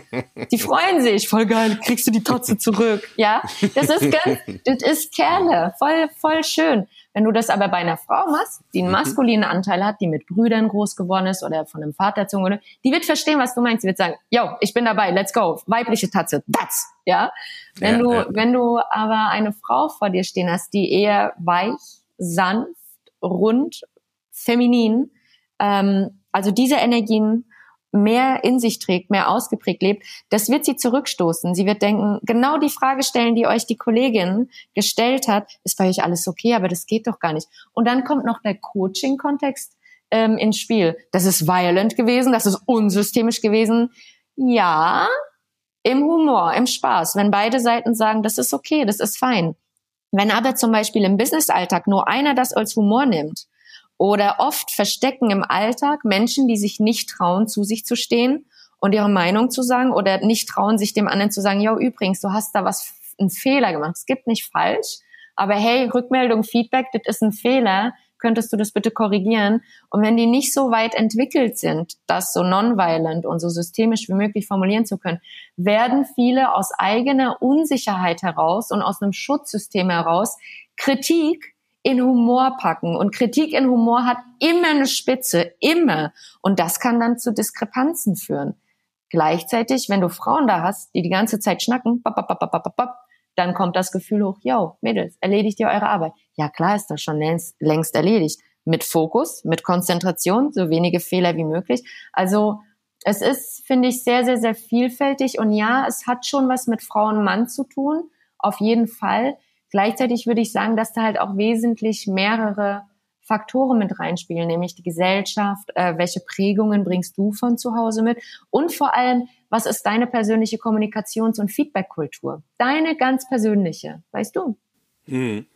Die freuen sich, voll geil, kriegst du die Tatze zurück. Ja, das ist ganz, das ist Kerle, voll, voll schön. Wenn du das aber bei einer Frau machst, die einen mhm. maskulinen Anteil hat, die mit Brüdern groß geworden ist oder von einem Vater erzogen wurde, die wird verstehen, was du meinst. Die wird sagen, yo, ich bin dabei, let's go, weibliche Tatze, that's, ja. Wenn ja, du, ja. wenn du aber eine Frau vor dir stehen hast, die eher weich, sanft, rund, feminin, ähm, also diese Energien mehr in sich trägt, mehr ausgeprägt lebt, das wird sie zurückstoßen. Sie wird denken, genau die Frage stellen, die euch die Kollegin gestellt hat, ist bei euch alles okay, aber das geht doch gar nicht. Und dann kommt noch der Coaching-Kontext ähm, ins Spiel. Das ist violent gewesen, das ist unsystemisch gewesen. Ja, im Humor, im Spaß, wenn beide Seiten sagen, das ist okay, das ist fein. Wenn aber zum Beispiel im Business-Alltag nur einer das als Humor nimmt oder oft verstecken im Alltag Menschen, die sich nicht trauen, zu sich zu stehen und ihre Meinung zu sagen oder nicht trauen, sich dem anderen zu sagen, ja, übrigens, du hast da was, einen Fehler gemacht. Es gibt nicht falsch, aber hey, Rückmeldung, Feedback, das ist ein Fehler. Könntest du das bitte korrigieren? Und wenn die nicht so weit entwickelt sind, das so nonviolent und so systemisch wie möglich formulieren zu können, werden viele aus eigener Unsicherheit heraus und aus einem Schutzsystem heraus Kritik in Humor packen. Und Kritik in Humor hat immer eine Spitze, immer. Und das kann dann zu Diskrepanzen führen. Gleichzeitig, wenn du Frauen da hast, die die ganze Zeit schnacken, bap, bap, bap, bap, bap, dann kommt das Gefühl hoch, yo, Mädels, erledigt ihr eure Arbeit. Ja, klar ist das schon längst, längst erledigt. Mit Fokus, mit Konzentration, so wenige Fehler wie möglich. Also es ist, finde ich, sehr, sehr, sehr vielfältig. Und ja, es hat schon was mit Frau und Mann zu tun, auf jeden Fall. Gleichzeitig würde ich sagen, dass da halt auch wesentlich mehrere Faktoren mit reinspielen, nämlich die Gesellschaft, äh, welche Prägungen bringst du von zu Hause mit und vor allem, was ist deine persönliche Kommunikations- und Feedbackkultur? Deine ganz persönliche, weißt du? Hm.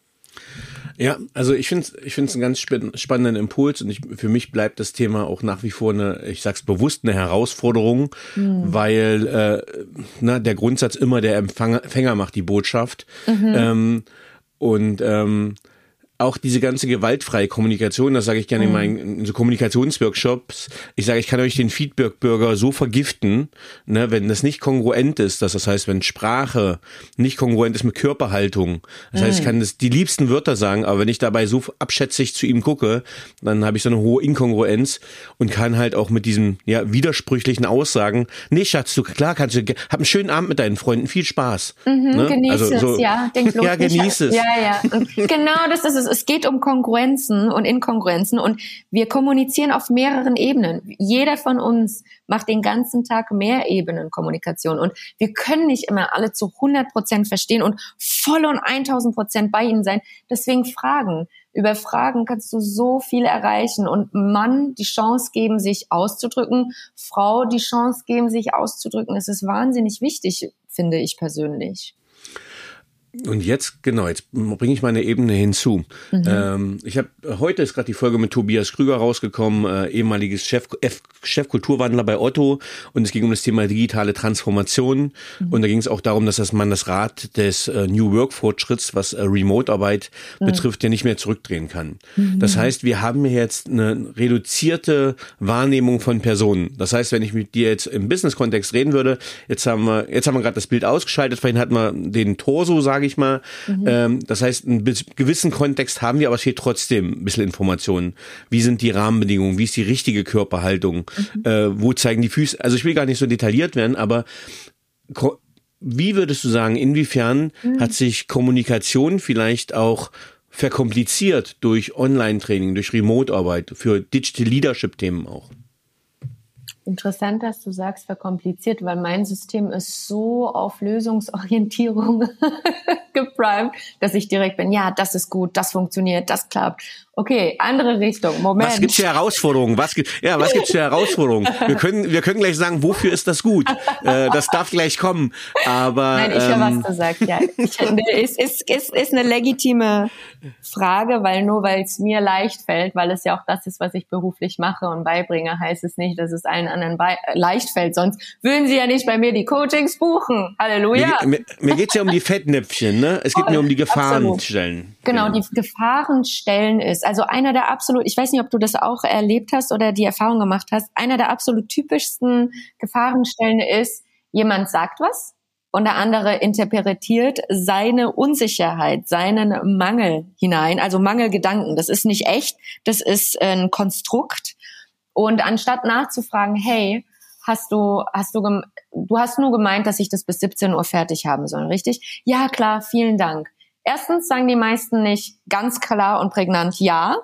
Ja, also ich finde es ich find's einen ganz spannenden Impuls und ich, für mich bleibt das Thema auch nach wie vor eine, ich sag's bewusst, eine Herausforderung, mhm. weil äh, na, der Grundsatz immer der Empfänger, macht die Botschaft. Mhm. Ähm, und ähm, auch diese ganze gewaltfreie Kommunikation, das sage ich gerne mhm. in meinen in so Kommunikationsworkshops. Ich sage, ich kann euch den Feedback-Bürger so vergiften, ne, wenn das nicht kongruent ist, dass das heißt, wenn Sprache nicht kongruent ist mit Körperhaltung. Das mhm. heißt, ich mhm. kann das, die liebsten Wörter sagen, aber wenn ich dabei so abschätzig zu ihm gucke, dann habe ich so eine hohe Inkongruenz und kann halt auch mit diesen ja widersprüchlichen Aussagen, nee, Schatz, du klar kannst du, hab einen schönen Abend mit deinen Freunden, viel Spaß. Mhm, ne? Genieß also, es, so, ja, denk [LAUGHS] ja, genieß es. Ja, ja. Genau, das ist es es geht um Kongruenzen und Inkongruenzen und wir kommunizieren auf mehreren Ebenen. Jeder von uns macht den ganzen Tag mehr Ebenen Kommunikation und wir können nicht immer alle zu 100 Prozent verstehen und voll und 1000 Prozent bei ihnen sein. Deswegen Fragen. Über Fragen kannst du so viel erreichen und Mann die Chance geben, sich auszudrücken, Frau die Chance geben, sich auszudrücken. Das ist wahnsinnig wichtig, finde ich persönlich. Und jetzt, genau, jetzt bringe ich meine Ebene hinzu. Mhm. Ähm, ich habe heute ist gerade die Folge mit Tobias Krüger rausgekommen, äh, ehemaliges Chef, F, Chefkulturwandler bei Otto, und es ging um das Thema digitale Transformation. Mhm. Und da ging es auch darum, dass das man das Rad des äh, New Work Fortschritts, was äh, Remote-Arbeit mhm. betrifft, ja nicht mehr zurückdrehen kann. Mhm. Das heißt, wir haben hier jetzt eine reduzierte Wahrnehmung von Personen. Das heißt, wenn ich mit dir jetzt im Business-Kontext reden würde, jetzt haben wir, jetzt haben wir gerade das Bild ausgeschaltet, vorhin hatten wir den Torso, sage ich mal. Mhm. Ähm, das heißt, einen gewissen Kontext haben wir, aber es fehlt trotzdem ein bisschen Informationen. Wie sind die Rahmenbedingungen? Wie ist die richtige Körperhaltung? Mhm. Äh, wo zeigen die Füße? Also ich will gar nicht so detailliert werden, aber wie würdest du sagen, inwiefern mhm. hat sich Kommunikation vielleicht auch verkompliziert durch Online-Training, durch Remote-Arbeit, für Digital Leadership-Themen auch? Interessant, dass du sagst, verkompliziert, weil mein System ist so auf Lösungsorientierung [LAUGHS] geprimed, dass ich direkt bin, ja, das ist gut, das funktioniert, das klappt. Okay, andere Richtung. Moment. Was gibt's für Herausforderungen? Was ja, was gibt's für Herausforderungen? Wir [LAUGHS] können, wir können gleich sagen, wofür ist das gut? Äh, das darf gleich kommen. Aber nein, ich höre, ähm, was du sagst. Ja, [LAUGHS] ich, ist, ist, ist, ist eine legitime Frage, weil nur weil es mir leicht fällt, weil es ja auch das ist, was ich beruflich mache und beibringe, heißt es nicht, dass es allen anderen leicht fällt. Sonst würden sie ja nicht bei mir die Coachings buchen. Halleluja. Mir, mir, mir geht's ja um die Fettnäpfchen, ne? Es geht mir um die Gefahrenstellen. Genau, die Gefahrenstellen ist also einer der absolut, ich weiß nicht, ob du das auch erlebt hast oder die Erfahrung gemacht hast, einer der absolut typischsten Gefahrenstellen ist, jemand sagt was, und der andere interpretiert seine Unsicherheit, seinen Mangel hinein, also Mangelgedanken. Das ist nicht echt, das ist ein Konstrukt. Und anstatt nachzufragen, hey, hast du, hast du, du hast nur gemeint, dass ich das bis 17 Uhr fertig haben soll, richtig? Ja, klar, vielen Dank. Erstens sagen die meisten nicht ganz klar und prägnant ja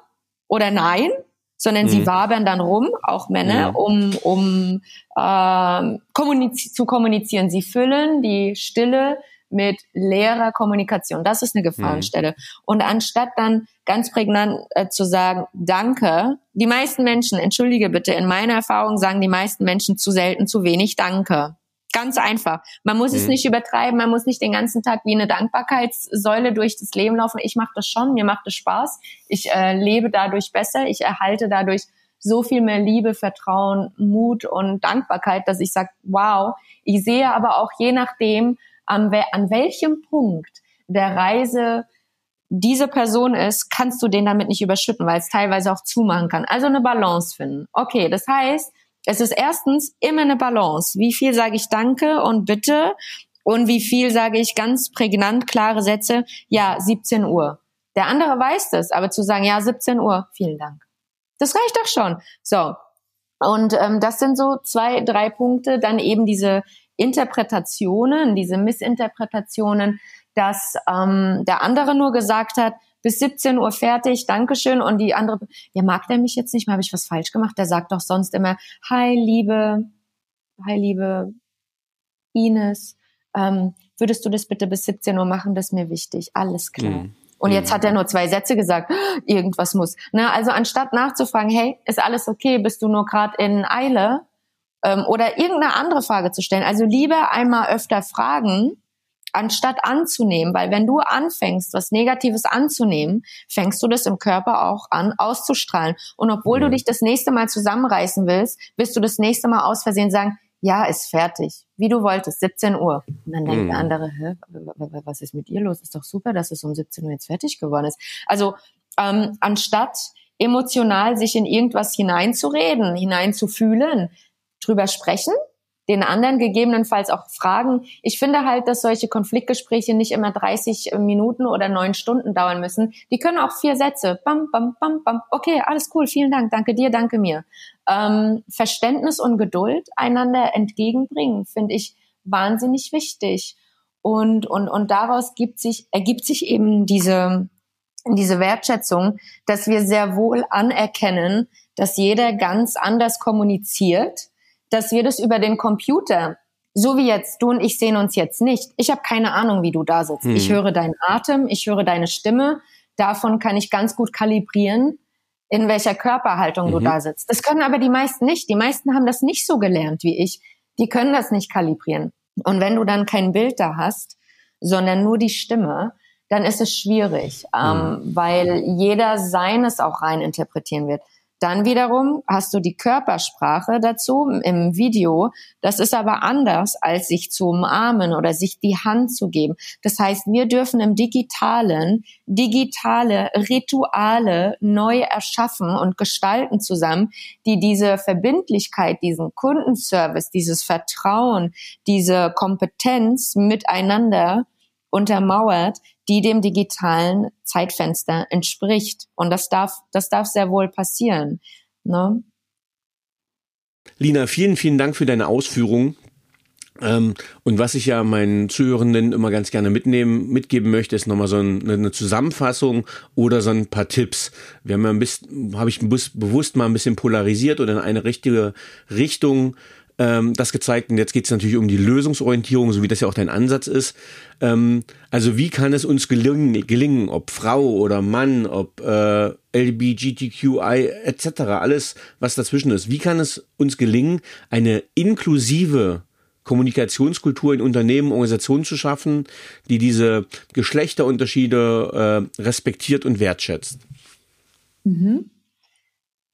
oder nein, sondern mhm. sie wabern dann rum, auch Männer, mhm. um, um äh, kommuniz zu kommunizieren. Sie füllen die Stille mit leerer Kommunikation. Das ist eine Gefahrenstelle. Mhm. Und anstatt dann ganz prägnant äh, zu sagen, danke, die meisten Menschen, entschuldige bitte, in meiner Erfahrung sagen die meisten Menschen zu selten zu wenig Danke. Ganz einfach. Man muss mhm. es nicht übertreiben, man muss nicht den ganzen Tag wie eine Dankbarkeitssäule durch das Leben laufen. Ich mache das schon, mir macht es Spaß. Ich äh, lebe dadurch besser, ich erhalte dadurch so viel mehr Liebe, Vertrauen, Mut und Dankbarkeit, dass ich sage, wow, ich sehe aber auch je nachdem, an, an welchem Punkt der Reise diese Person ist, kannst du den damit nicht überschütten, weil es teilweise auch zumachen kann. Also eine Balance finden. Okay, das heißt, es ist erstens immer eine Balance. Wie viel sage ich Danke und Bitte und wie viel sage ich ganz prägnant klare Sätze? Ja, 17 Uhr. Der andere weiß das, aber zu sagen, ja, 17 Uhr, vielen Dank. Das reicht doch schon. So. Und ähm, das sind so zwei, drei Punkte. Dann eben diese Interpretationen, diese Missinterpretationen, dass ähm, der andere nur gesagt hat, bis 17 Uhr fertig, Dankeschön. Und die andere, ja, mag der mich jetzt nicht mehr, habe ich was falsch gemacht? Der sagt doch sonst immer, hi, liebe, hi, liebe Ines, ähm, würdest du das bitte bis 17 Uhr machen? Das ist mir wichtig. Alles klar. Mhm. Und jetzt mhm. hat er nur zwei Sätze gesagt, [GASPS] irgendwas muss. Ne? Also anstatt nachzufragen, hey, ist alles okay, bist du nur gerade in Eile? Ähm, oder irgendeine andere Frage zu stellen. Also lieber einmal öfter fragen, anstatt anzunehmen, weil wenn du anfängst, was Negatives anzunehmen, fängst du das im Körper auch an auszustrahlen. Und obwohl mhm. du dich das nächste Mal zusammenreißen willst, wirst du das nächste Mal aus Versehen sagen, ja, ist fertig, wie du wolltest, 17 Uhr. Und dann denkt mhm. der andere, Hä, was ist mit ihr los? Ist doch super, dass es um 17 Uhr jetzt fertig geworden ist. Also ähm, anstatt emotional sich in irgendwas hineinzureden, hineinzufühlen, drüber sprechen, den anderen gegebenenfalls auch fragen. Ich finde halt, dass solche Konfliktgespräche nicht immer 30 Minuten oder neun Stunden dauern müssen. Die können auch vier Sätze. Bam, bam, bam, bam. Okay, alles cool, vielen Dank, danke dir, danke mir. Ähm, Verständnis und Geduld einander entgegenbringen, finde ich wahnsinnig wichtig. Und, und, und daraus gibt sich, ergibt sich eben diese, diese Wertschätzung, dass wir sehr wohl anerkennen, dass jeder ganz anders kommuniziert dass wir das über den Computer, so wie jetzt du und ich sehen uns jetzt nicht. Ich habe keine Ahnung, wie du da sitzt. Hm. Ich höre deinen Atem, ich höre deine Stimme. Davon kann ich ganz gut kalibrieren, in welcher Körperhaltung mhm. du da sitzt. Das können aber die meisten nicht. Die meisten haben das nicht so gelernt wie ich. Die können das nicht kalibrieren. Und wenn du dann kein Bild da hast, sondern nur die Stimme, dann ist es schwierig, ähm, mhm. weil jeder seines auch rein interpretieren wird. Dann wiederum hast du die Körpersprache dazu im Video. Das ist aber anders, als sich zu umarmen oder sich die Hand zu geben. Das heißt, wir dürfen im Digitalen digitale Rituale neu erschaffen und gestalten zusammen, die diese Verbindlichkeit, diesen Kundenservice, dieses Vertrauen, diese Kompetenz miteinander untermauert, die dem digitalen Zeitfenster entspricht. Und das darf, das darf sehr wohl passieren. Ne? Lina, vielen, vielen Dank für deine Ausführungen. Ähm, und was ich ja meinen Zuhörenden immer ganz gerne mitnehmen, mitgeben möchte, ist nochmal so eine Zusammenfassung oder so ein paar Tipps. Wir haben ja ein bisschen, habe ich bewusst mal ein bisschen polarisiert oder in eine richtige Richtung ähm, das gezeigt. Und jetzt geht es natürlich um die Lösungsorientierung, so wie das ja auch dein Ansatz ist. Ähm, also wie kann es uns gelingen, gelingen ob Frau oder Mann, ob äh, LGBTQI etc., alles, was dazwischen ist. Wie kann es uns gelingen, eine inklusive Kommunikationskultur in Unternehmen, Organisationen zu schaffen, die diese Geschlechterunterschiede äh, respektiert und wertschätzt? Mhm.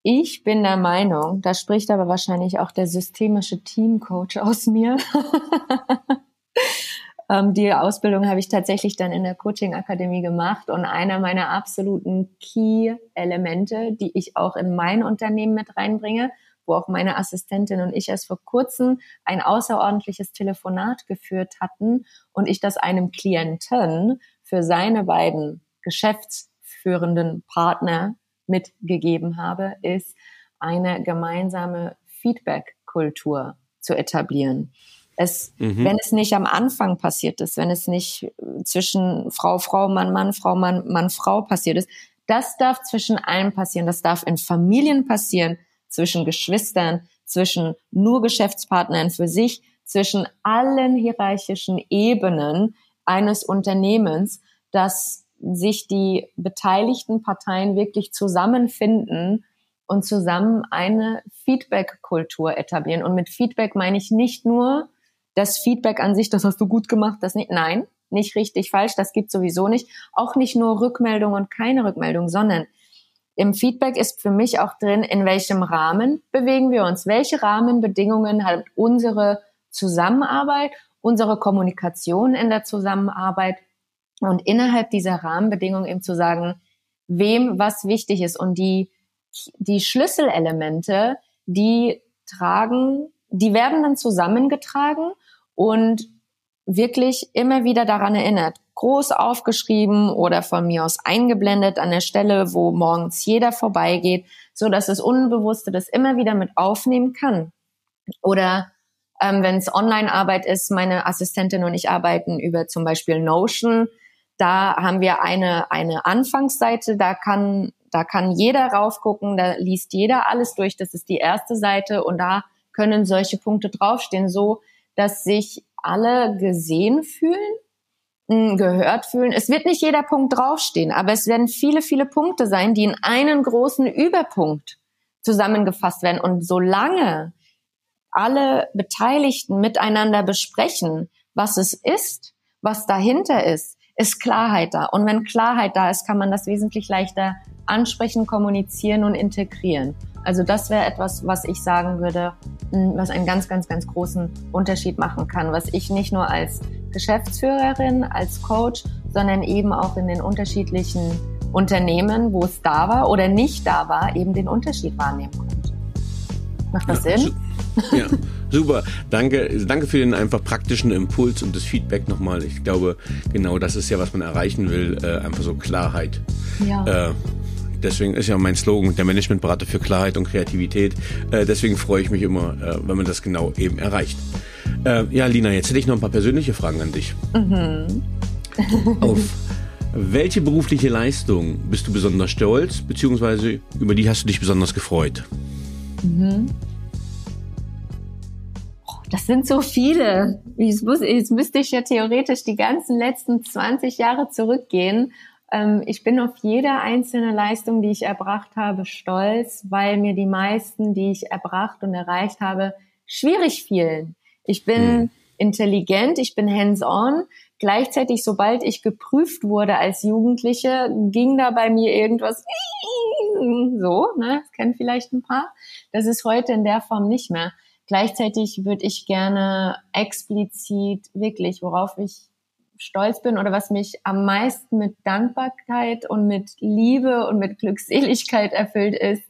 Ich bin der Meinung, da spricht aber wahrscheinlich auch der systemische Teamcoach aus mir. [LAUGHS] ähm, die Ausbildung habe ich tatsächlich dann in der Coaching Akademie gemacht und einer meiner absoluten Key-Elemente, die ich auch in mein Unternehmen mit reinbringe, wo auch meine Assistentin und ich erst vor kurzem ein außerordentliches Telefonat geführt hatten und ich das einem Klienten für seine beiden geschäftsführenden Partner mitgegeben habe, ist eine gemeinsame Feedback-Kultur zu etablieren. Es, mhm. wenn es nicht am Anfang passiert ist, wenn es nicht zwischen Frau, Frau, Mann, Mann, Frau, Mann, Mann, Frau passiert ist, das darf zwischen allen passieren. Das darf in Familien passieren, zwischen Geschwistern, zwischen nur Geschäftspartnern für sich, zwischen allen hierarchischen Ebenen eines Unternehmens, dass sich die beteiligten Parteien wirklich zusammenfinden und zusammen eine Feedback-Kultur etablieren. Und mit Feedback meine ich nicht nur das Feedback an sich, das hast du gut gemacht, das nicht. Nein, nicht richtig, falsch, das gibt sowieso nicht. Auch nicht nur Rückmeldung und keine Rückmeldung, sondern im Feedback ist für mich auch drin, in welchem Rahmen bewegen wir uns, welche Rahmenbedingungen hat unsere Zusammenarbeit, unsere Kommunikation in der Zusammenarbeit und innerhalb dieser Rahmenbedingungen eben zu sagen, wem was wichtig ist und die die Schlüsselelemente, die tragen, die werden dann zusammengetragen und wirklich immer wieder daran erinnert, groß aufgeschrieben oder von mir aus eingeblendet an der Stelle, wo morgens jeder vorbeigeht, so dass das Unbewusste das immer wieder mit aufnehmen kann. Oder ähm, wenn es Online-Arbeit ist, meine Assistentin und ich arbeiten über zum Beispiel Notion. Da haben wir eine, eine Anfangsseite, da kann da kann jeder raufgucken, da liest jeder alles durch. Das ist die erste Seite und da können solche Punkte draufstehen, so dass sich alle gesehen fühlen, hm, gehört fühlen. Es wird nicht jeder Punkt draufstehen, aber es werden viele, viele Punkte sein, die in einen großen Überpunkt zusammengefasst werden. Und solange alle Beteiligten miteinander besprechen, was es ist, was dahinter ist, ist Klarheit da. Und wenn Klarheit da ist, kann man das wesentlich leichter ansprechen, kommunizieren und integrieren. Also das wäre etwas, was ich sagen würde, hm, was einen ganz, ganz, ganz großen Unterschied machen kann, was ich nicht nur als Geschäftsführerin, als Coach, sondern eben auch in den unterschiedlichen Unternehmen, wo es da war oder nicht da war, eben den Unterschied wahrnehmen konnte. Macht das ja, Sinn? Ja, [LAUGHS] super. Danke, danke für den einfach praktischen Impuls und das Feedback nochmal. Ich glaube, genau das ist ja, was man erreichen will. Äh, einfach so Klarheit. Ja. Äh, Deswegen ist ja mein Slogan der Managementberater für Klarheit und Kreativität. Äh, deswegen freue ich mich immer, äh, wenn man das genau eben erreicht. Äh, ja, Lina, jetzt hätte ich noch ein paar persönliche Fragen an dich. Mhm. Auf [LAUGHS] welche berufliche Leistung bist du besonders stolz, beziehungsweise über die hast du dich besonders gefreut? Mhm. Das sind so viele. Jetzt, muss, jetzt müsste ich ja theoretisch die ganzen letzten 20 Jahre zurückgehen ähm, ich bin auf jede einzelne Leistung, die ich erbracht habe, stolz, weil mir die meisten, die ich erbracht und erreicht habe, schwierig fielen. Ich bin mhm. intelligent, ich bin hands-on. Gleichzeitig, sobald ich geprüft wurde als Jugendliche, ging da bei mir irgendwas so, ne, das kennen vielleicht ein paar. Das ist heute in der Form nicht mehr. Gleichzeitig würde ich gerne explizit wirklich, worauf ich stolz bin oder was mich am meisten mit Dankbarkeit und mit Liebe und mit Glückseligkeit erfüllt ist,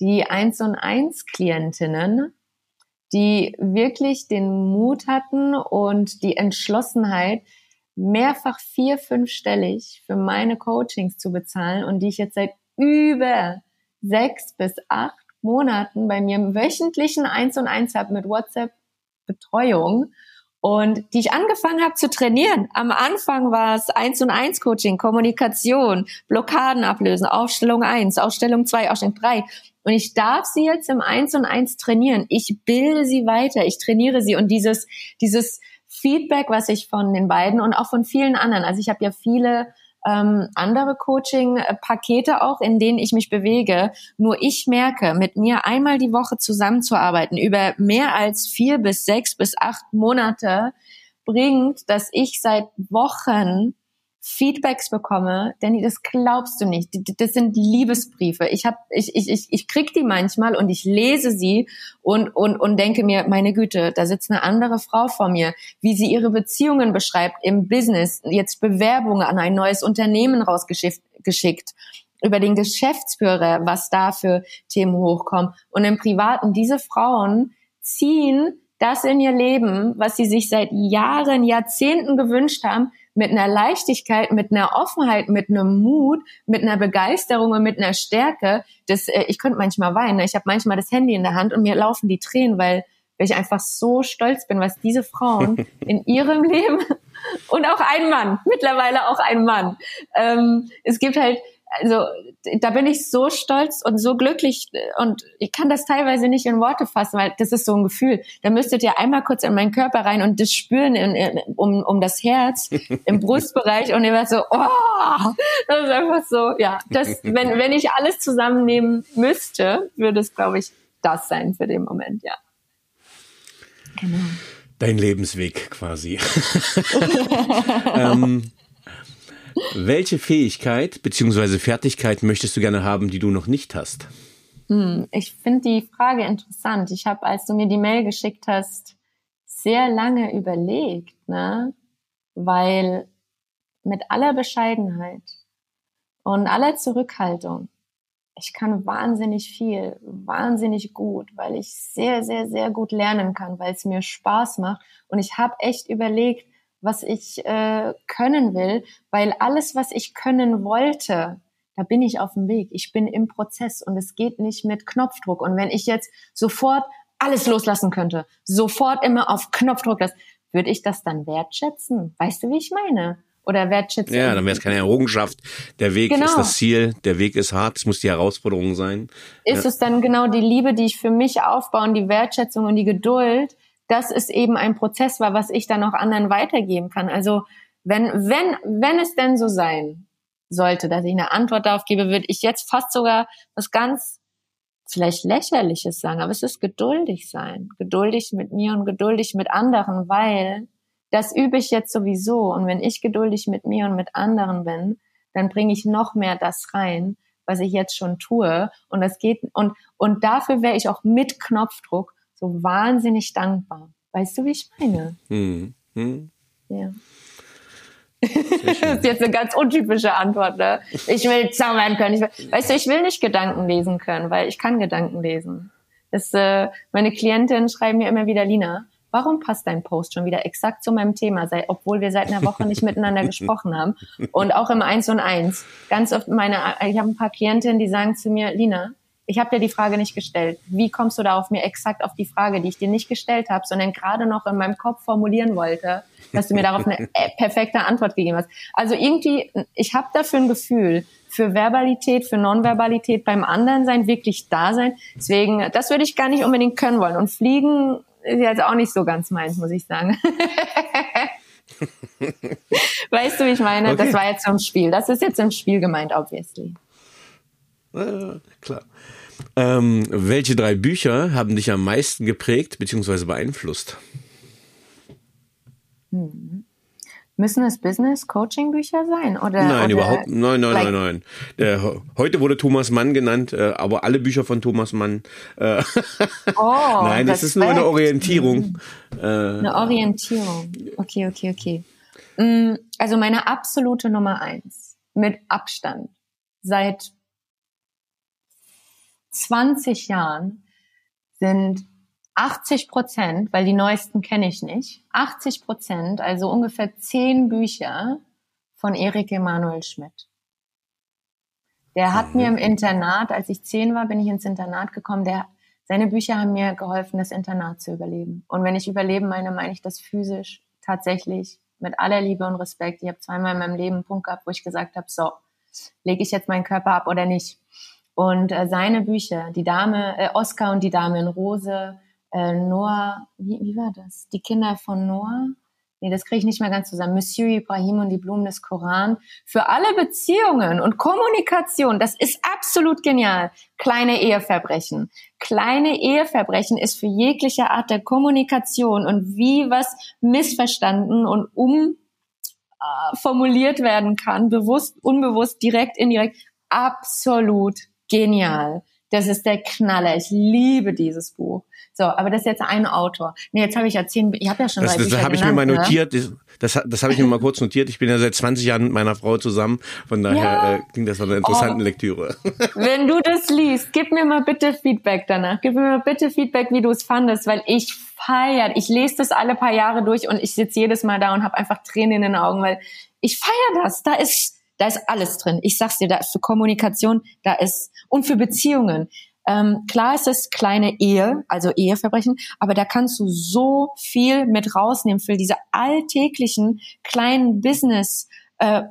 die Eins und Eins Klientinnen, die wirklich den Mut hatten und die Entschlossenheit, mehrfach vier, fünfstellig für meine Coachings zu bezahlen und die ich jetzt seit über sechs bis acht Monaten bei mir im wöchentlichen Eins und Eins habe mit WhatsApp Betreuung und die ich angefangen habe zu trainieren. Am Anfang war es eins und eins Coaching, Kommunikation, Blockaden ablösen, Aufstellung eins, Aufstellung zwei, Aufstellung drei. Und ich darf sie jetzt im eins und eins trainieren. Ich bilde sie weiter, ich trainiere sie und dieses dieses Feedback, was ich von den beiden und auch von vielen anderen, also ich habe ja viele ähm, andere Coaching-Pakete auch, in denen ich mich bewege. Nur ich merke, mit mir einmal die Woche zusammenzuarbeiten über mehr als vier bis sechs bis acht Monate bringt, dass ich seit Wochen Feedbacks bekomme, Danny, das glaubst du nicht. Das sind Liebesbriefe. Ich hab, ich, ich, ich, ich krieg die manchmal und ich lese sie und, und, und denke mir, meine Güte, da sitzt eine andere Frau vor mir, wie sie ihre Beziehungen beschreibt im Business, jetzt Bewerbungen an ein neues Unternehmen rausgeschickt, über den Geschäftsführer, was da für Themen hochkommen. Und im Privaten, diese Frauen ziehen das in ihr Leben, was sie sich seit Jahren, Jahrzehnten gewünscht haben, mit einer Leichtigkeit, mit einer Offenheit, mit einem Mut, mit einer Begeisterung und mit einer Stärke. Das, äh, ich könnte manchmal weinen. Ich habe manchmal das Handy in der Hand und mir laufen die Tränen, weil, weil ich einfach so stolz bin, was diese Frauen [LAUGHS] in ihrem Leben [LAUGHS] und auch ein Mann, mittlerweile auch ein Mann. Ähm, es gibt halt also da bin ich so stolz und so glücklich und ich kann das teilweise nicht in Worte fassen, weil das ist so ein Gefühl. Da müsstet ihr einmal kurz in meinen Körper rein und das spüren in, in, um, um das Herz im [LAUGHS] Brustbereich und ihr werdet so, oh, das ist einfach so, ja, das, wenn, [LAUGHS] wenn ich alles zusammennehmen müsste, würde es, glaube ich, das sein für den Moment, ja. Genau. Dein Lebensweg quasi. [LAUGHS] ähm, welche Fähigkeit bzw. Fertigkeit möchtest du gerne haben, die du noch nicht hast? Hm, ich finde die Frage interessant. Ich habe, als du mir die Mail geschickt hast, sehr lange überlegt, ne? weil mit aller Bescheidenheit und aller Zurückhaltung, ich kann wahnsinnig viel, wahnsinnig gut, weil ich sehr, sehr, sehr gut lernen kann, weil es mir Spaß macht. Und ich habe echt überlegt, was ich äh, können will, weil alles, was ich können wollte, da bin ich auf dem Weg. Ich bin im Prozess und es geht nicht mit Knopfdruck. Und wenn ich jetzt sofort alles loslassen könnte, sofort immer auf Knopfdruck das, würde ich das dann wertschätzen? Weißt du, wie ich meine? Oder wertschätzen? Ja, dann wäre es keine Errungenschaft. Der Weg genau. ist das Ziel, der Weg ist hart, es muss die Herausforderung sein. Ist ja. es dann genau die Liebe, die ich für mich aufbaue und die Wertschätzung und die Geduld, dass es eben ein Prozess war, was ich dann auch anderen weitergeben kann. Also wenn, wenn, wenn es denn so sein sollte, dass ich eine Antwort darauf gebe, würde ich jetzt fast sogar was ganz vielleicht lächerliches sagen, aber es ist geduldig sein. Geduldig mit mir und geduldig mit anderen, weil das übe ich jetzt sowieso. Und wenn ich geduldig mit mir und mit anderen bin, dann bringe ich noch mehr das rein, was ich jetzt schon tue. Und das geht, und, und dafür wäre ich auch mit Knopfdruck so wahnsinnig dankbar. Weißt du, wie ich meine? Hm. Hm. Ja. [LAUGHS] das ist jetzt eine ganz untypische Antwort. Ne? Ich will zaubern können. Will, weißt du, ich will nicht Gedanken lesen können, weil ich kann Gedanken lesen. Das, äh, meine Klientinnen schreiben mir immer wieder, Lina, warum passt dein Post schon wieder exakt zu meinem Thema, sei, obwohl wir seit einer Woche nicht miteinander gesprochen haben [LAUGHS] und auch im Eins und Eins. Ganz oft meine, ich habe ein paar Klientinnen, die sagen zu mir, Lina, ich habe dir die Frage nicht gestellt. Wie kommst du da auf mir exakt auf die Frage, die ich dir nicht gestellt habe, sondern gerade noch in meinem Kopf formulieren wollte, dass du mir darauf eine [LAUGHS] äh, perfekte Antwort gegeben hast. Also irgendwie, ich habe dafür ein Gefühl für Verbalität, für Nonverbalität beim anderen sein, wirklich da sein. Deswegen, das würde ich gar nicht unbedingt können wollen. Und fliegen ist jetzt auch nicht so ganz meins, muss ich sagen. [LAUGHS] weißt du, wie ich meine? Okay. Das war jetzt so ein Spiel. Das ist jetzt im Spiel gemeint, obviously. Ja, klar. Ähm, welche drei Bücher haben dich am meisten geprägt bzw. beeinflusst? Hm. Müssen es Business-Coaching-Bücher sein? Oder, nein, oder überhaupt. Nein, nein, like, nein, nein. Der, heute wurde Thomas Mann genannt, äh, aber alle Bücher von Thomas Mann. Äh, [LAUGHS] oh, [LAUGHS] nein, das ist nur eine Orientierung. Äh, eine Orientierung. Okay, okay, okay. Mm, also meine absolute Nummer eins mit Abstand seit 20 Jahren sind 80 Prozent, weil die neuesten kenne ich nicht, 80 Prozent, also ungefähr zehn Bücher von Erik Emanuel Schmidt. Der hat mir im Internat, als ich zehn war, bin ich ins Internat gekommen. Der, seine Bücher haben mir geholfen, das Internat zu überleben. Und wenn ich überleben meine, meine ich das physisch tatsächlich mit aller Liebe und Respekt. Ich habe zweimal in meinem Leben einen Punkt gehabt, wo ich gesagt habe, so, lege ich jetzt meinen Körper ab oder nicht? Und äh, seine Bücher, die Dame, äh, Oscar und die Dame in Rose, äh, Noah, wie, wie war das? Die Kinder von Noah? Nee, das kriege ich nicht mehr ganz zusammen. Monsieur Ibrahim und die Blumen des Koran. Für alle Beziehungen und Kommunikation, das ist absolut genial. Kleine Eheverbrechen. Kleine Eheverbrechen ist für jegliche Art der Kommunikation und wie was missverstanden und um äh, formuliert werden kann, bewusst, unbewusst, direkt, indirekt, absolut genial. Das ist der Knaller. Ich liebe dieses Buch. So, aber das ist jetzt ein Autor. Nee, jetzt habe ich ja zehn, ich habe ja schon Das, drei das Bücher habe ich mir mal ne? notiert. Das, das, das habe ich mir mal kurz notiert. Ich bin ja seit 20 Jahren mit meiner Frau zusammen. Von daher Ja. äh, klingt das nach einer interessanten Oh. Lektüre. [LAUGHS] Wenn du das liest, gib mir mal bitte Feedback danach. Gib mir mal bitte Feedback, wie du es fandest, weil ich feier. Ich lese das alle paar Jahre durch und ich sitze jedes Mal da und habe einfach Tränen in den Augen, weil ich feier das. Da ist, da ist alles drin. Ich sag's dir, da ist für Kommunikation, da ist und für Beziehungen. Ähm, klar ist es kleine Ehe, also Eheverbrechen, aber da kannst du so viel mit rausnehmen für diese alltäglichen kleinen Business. Äh,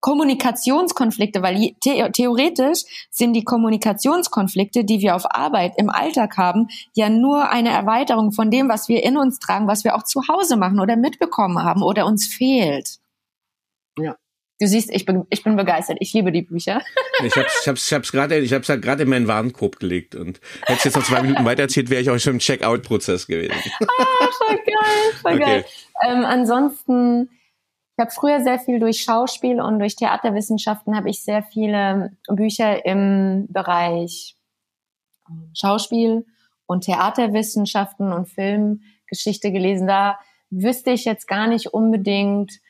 Kommunikationskonflikte, weil the theoretisch sind die Kommunikationskonflikte, die wir auf Arbeit im Alltag haben, ja nur eine Erweiterung von dem, was wir in uns tragen, was wir auch zu Hause machen oder mitbekommen haben oder uns fehlt. Ja. Du siehst, ich bin, ich bin begeistert. Ich liebe die Bücher. Ich habe ich hab's, ich hab's gerade ich hab's ja gerade in meinen Warenkorb gelegt und hätte jetzt noch zwei Minuten weitererzählt, wäre ich auch schon im Checkout-Prozess gewesen. Ah, voll geil, voll Okay. geil. Ähm, ansonsten, ich habe früher sehr viel durch Schauspiel und durch Theaterwissenschaften habe ich sehr viele Bücher im Bereich ähm, Schauspiel und Theaterwissenschaften und Filmgeschichte gelesen. Da wüsste ich jetzt gar nicht unbedingt,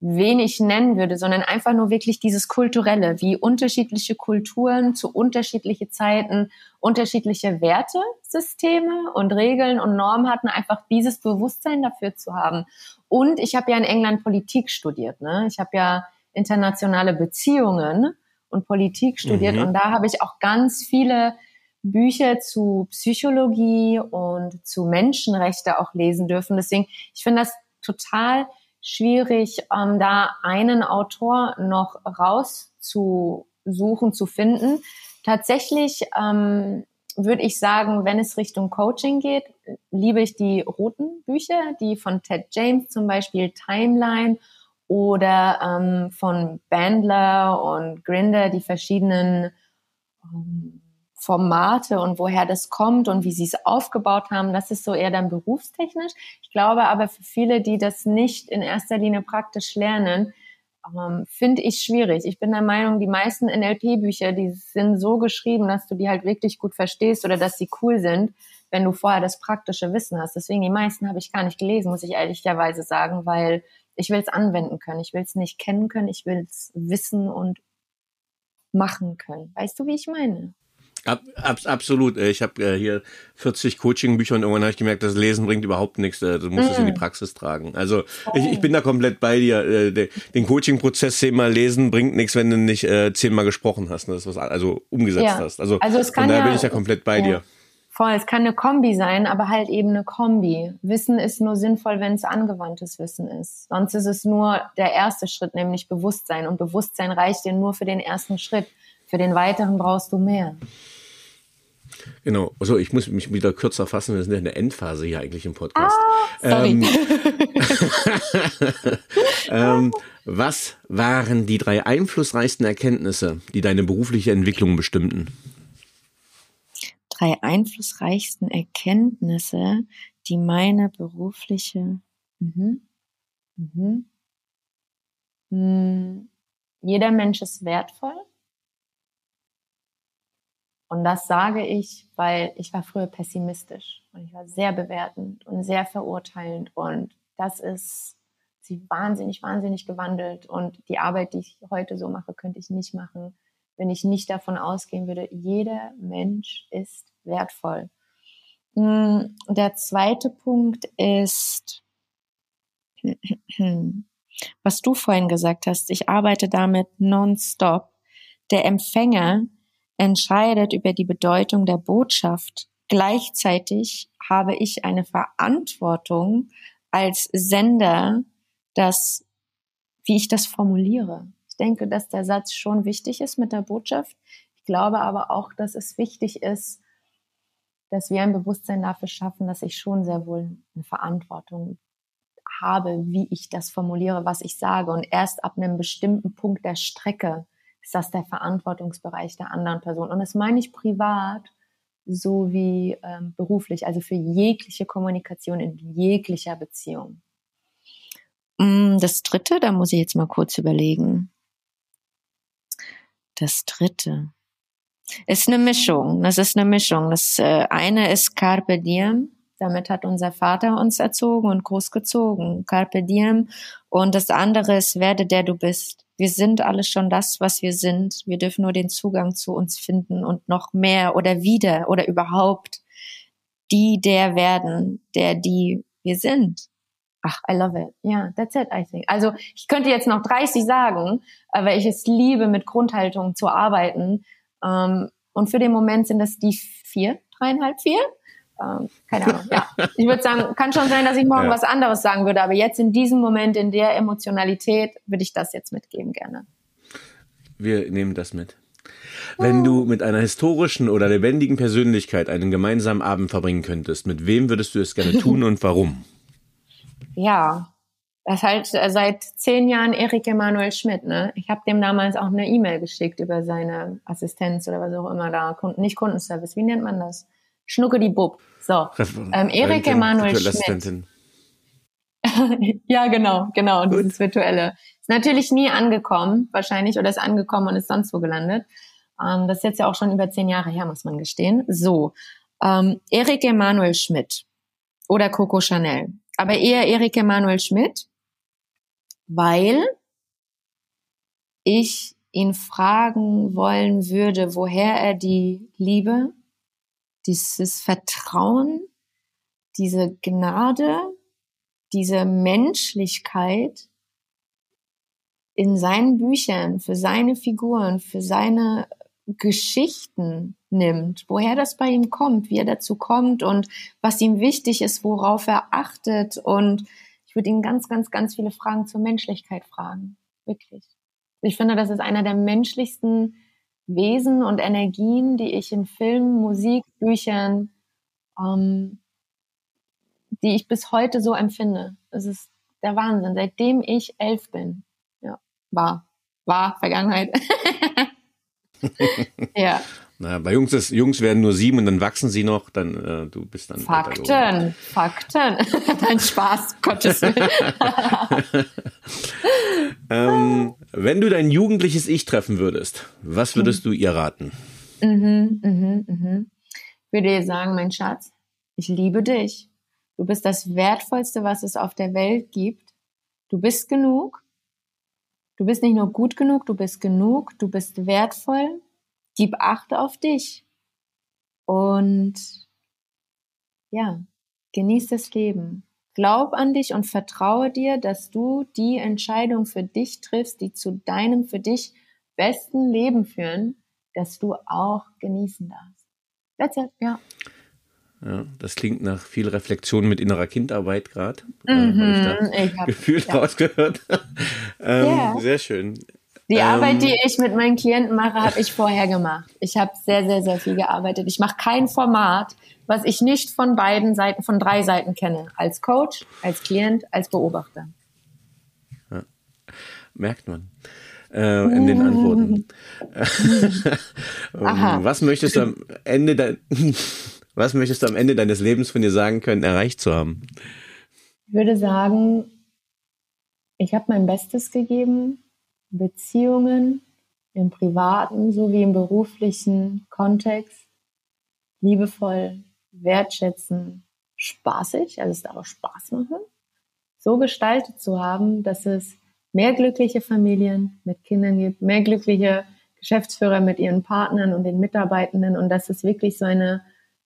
wen ich nennen würde, sondern einfach nur wirklich dieses Kulturelle, wie unterschiedliche Kulturen zu unterschiedliche Zeiten unterschiedliche Wertesysteme und Regeln und Normen hatten, einfach dieses Bewusstsein dafür zu haben. Und ich habe ja in England Politik studiert. Ne? Ich habe ja internationale Beziehungen und Politik studiert Mhm. und da habe ich auch ganz viele Bücher zu Psychologie und zu Menschenrechte auch lesen dürfen. Deswegen, ich finde das total schwierig, ähm, da einen Autor noch rauszusuchen, zu finden. Tatsächlich ähm, würde ich sagen, wenn es Richtung Coaching geht, liebe ich die roten Bücher, die von Ted James zum Beispiel Timeline oder ähm, von Bandler und Grinder, die verschiedenen ähm, Formate und woher das kommt und wie sie es aufgebaut haben. Das ist so eher dann berufstechnisch. Ich glaube aber für viele, die das nicht in erster Linie praktisch lernen, ähm, finde ich schwierig. Ich bin der Meinung, die meisten NLP-Bücher, die sind so geschrieben, dass du die halt wirklich gut verstehst oder dass sie cool sind, wenn du vorher das praktische Wissen hast. Deswegen die meisten habe ich gar nicht gelesen, muss ich ehrlicherweise sagen, weil ich will es anwenden können. Ich will es nicht kennen können, ich will es wissen und machen können. Weißt du, wie ich meine? Ab, ab, absolut. Äh, Ich habe äh, hier 40 Coaching-Bücher und irgendwann habe ich gemerkt, das Lesen bringt überhaupt nichts. Äh, Du musst es in die Praxis tragen. Also ich, ich bin da komplett bei dir. Äh, de- Den Coaching-Prozess zehnmal lesen bringt nichts, wenn du nicht äh, zehnmal gesprochen hast. Ne? Das was, also umgesetzt Ja. hast. Also, Also es von kann daher ja- bin ich da komplett bei ja. dir. Voll, es kann eine Kombi sein, aber halt eben eine Kombi. Wissen ist nur sinnvoll, wenn es angewandtes Wissen ist. Sonst ist es nur der erste Schritt, nämlich Bewusstsein. Und Bewusstsein reicht dir nur für den ersten Schritt. Für den weiteren brauchst du mehr. Genau. Also ich muss mich wieder kürzer fassen. Wir sind ja in der Endphase hier eigentlich im Podcast. Sorry. Ähm, [LAUGHS] ähm, was waren die drei einflussreichsten Erkenntnisse, die deine berufliche Entwicklung bestimmten? Drei einflussreichsten Erkenntnisse, die meine berufliche. Mhm. Mhm. Hm. Jeder Mensch ist wertvoll. Und das sage ich, weil ich war früher pessimistisch und ich war sehr bewertend und sehr verurteilend und das ist sie wahnsinnig, wahnsinnig gewandelt und die Arbeit, die ich heute so mache, könnte ich nicht machen, wenn ich nicht davon ausgehen würde, jeder Mensch ist wertvoll. Mm, Der zweite Punkt ist, was du vorhin gesagt hast, ich arbeite damit nonstop. Der Empfänger entscheidet über die Bedeutung der Botschaft. Gleichzeitig habe ich eine Verantwortung als Sender, dass, wie ich das formuliere. Ich denke, dass der Satz schon wichtig ist mit der Botschaft. Ich glaube aber auch, dass es wichtig ist, dass wir ein Bewusstsein dafür schaffen, dass ich schon sehr wohl eine Verantwortung habe, wie ich das formuliere, was ich sage. Und erst ab einem bestimmten Punkt der Strecke ist das der Verantwortungsbereich der anderen Person. Und das meine ich privat sowie ähm, beruflich, also für jegliche Kommunikation in jeglicher Beziehung. Mm, Das dritte, da muss ich jetzt mal kurz überlegen. Das dritte. Ist eine Mischung. Das ist eine Mischung. Das äh, eine ist Carpe Diem. Damit hat unser Vater uns erzogen und großgezogen. Carpe Diem. Und das andere ist, werde der du bist. Wir sind alle schon das, was wir sind. Wir dürfen nur den Zugang zu uns finden und noch mehr oder wieder oder überhaupt die der werden, der die wir sind. Ach, I love it. Ja, yeah, that's it, I think. Also ich könnte jetzt noch 30 sagen, weil ich es liebe, mit Grundhaltung zu arbeiten. Ähm, und für den Moment sind das die vier, dreieinhalb, vier. Ähm, keine Ahnung. Ja, ich würde sagen, kann schon sein, dass ich morgen ja. was anderes sagen würde, aber jetzt in diesem Moment, in der Emotionalität, würde ich das jetzt mitgeben gerne. Wir nehmen das mit. Wenn du mit einer historischen oder lebendigen Persönlichkeit einen gemeinsamen Abend verbringen könntest, mit wem würdest du es gerne [LAUGHS] tun und warum? Ja, das ist halt äh, seit zehn Jahren Erik Emanuel Schmidt. Ne? Ich habe dem damals auch eine E-Mail geschickt über seine Assistenz oder was auch immer da. Nicht Kundenservice, wie nennt man das? Schnucke die Bub. So, ähm, Erik Emanuel Schmidt. [LAUGHS] ja, genau, genau, Gut. dieses virtuelle. Ist natürlich nie angekommen, wahrscheinlich, oder ist angekommen und ist sonst wo gelandet. Ähm, das ist jetzt ja auch schon über zehn Jahre her, muss man gestehen. So, ähm, Erik Emanuel Schmidt oder Coco Chanel. Aber eher Erik Emanuel Schmidt, weil ich ihn fragen wollen würde, woher er die Liebe, dieses Vertrauen, diese Gnade, diese Menschlichkeit in seinen Büchern, für seine Figuren, für seine Geschichten nimmt, woher das bei ihm kommt, wie er dazu kommt und was ihm wichtig ist, worauf er achtet. Und ich würde ihn ganz, ganz, ganz viele Fragen zur Menschlichkeit fragen. Wirklich. Ich finde, das ist einer der menschlichsten Wesen und Energien, die ich in Filmen, Musik, Büchern, ähm, die ich bis heute so empfinde. Das ist der Wahnsinn. Seitdem ich elf bin. Ja, war. War Vergangenheit. [LAUGHS] ja. Na, bei Jungs ist, Jungs werden nur sieben und dann wachsen sie noch, dann äh, du bist dann. Fakten, Fakten. [LAUGHS] Dein Spaß, Gottes Willen. [LAUGHS] ähm, wenn du dein jugendliches Ich treffen würdest, was würdest du ihr raten? Mhm, mhm, mhm. Ich würde dir sagen, mein Schatz, ich liebe dich. Du bist das Wertvollste, was es auf der Welt gibt. Du bist genug. Du bist nicht nur gut genug, du bist genug, du bist wertvoll. Gib Acht auf dich. Und ja, genieß das Leben. Glaub an dich und vertraue dir, dass du die Entscheidung für dich triffst, die zu deinem für dich besten Leben führen, dass du auch genießen darfst. That's it, ja. Ja, das klingt nach viel Reflexion mit innerer Kindarbeit gerade. Mhm, äh, ich, ich gefühlt ja. rausgehört. [LAUGHS] ähm, yeah. Sehr schön. Die ähm, Arbeit, die ich mit meinen Klienten mache, habe ich vorher gemacht. Ich habe sehr, sehr, sehr viel gearbeitet. Ich mache kein Format, was ich nicht von beiden Seiten, von drei Seiten kenne. Als Coach, als Klient, als Beobachter. Ja. Merkt man. Äh, in den Antworten. [LAUGHS] [LAUGHS] Aha. Was möchtest du am Ende [LAUGHS] was möchtest du am Ende deines Lebens von dir sagen können, erreicht zu haben? Ich würde sagen, ich habe mein Bestes gegeben, Beziehungen im privaten sowie im beruflichen Kontext liebevoll, wertschätzen, spaßig, also es darf auch Spaß machen, so gestaltet zu haben, dass es mehr glückliche Familien mit Kindern gibt, mehr glückliche Geschäftsführer mit ihren Partnern und den Mitarbeitenden und dass es wirklich so eine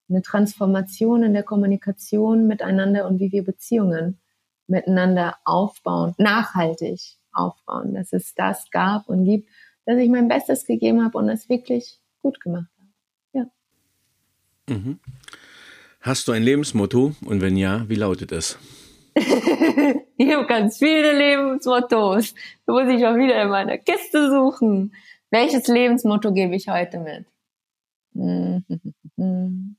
eine Transformation in der Kommunikation miteinander und wie wir Beziehungen miteinander aufbauen, nachhaltig aufbauen, dass es das gab und gibt, dass ich mein Bestes gegeben habe und es wirklich gut gemacht habe. Ja. Mhm. Hast du ein Lebensmotto und wenn ja, wie lautet es? [LAUGHS] ich habe ganz viele Lebensmottos. Da muss ich auch wieder in meiner Kiste suchen. Welches Lebensmotto gebe ich heute mit? [LAUGHS]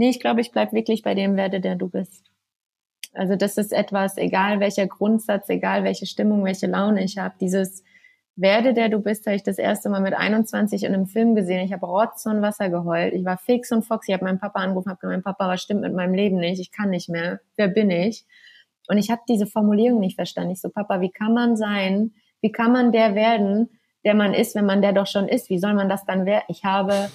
Nee, ich glaube, ich bleib wirklich bei dem Werde, der du bist. Also das ist etwas, egal welcher Grundsatz, egal welche Stimmung, welche Laune ich habe, dieses Werde, der du bist, habe ich das erste Mal mit 21 in einem Film gesehen. Ich habe Rotz und Wasser geheult. Ich war fix und foxy. Ich habe meinen Papa angerufen, habe gesagt, mein Papa, was stimmt mit meinem Leben nicht? Ich kann nicht mehr. Wer bin ich? Und ich habe diese Formulierung nicht verstanden. Ich so, Papa, wie kann man sein? Wie kann man der werden, der man ist, wenn man der doch schon ist? Wie soll man das dann werden? Ich habe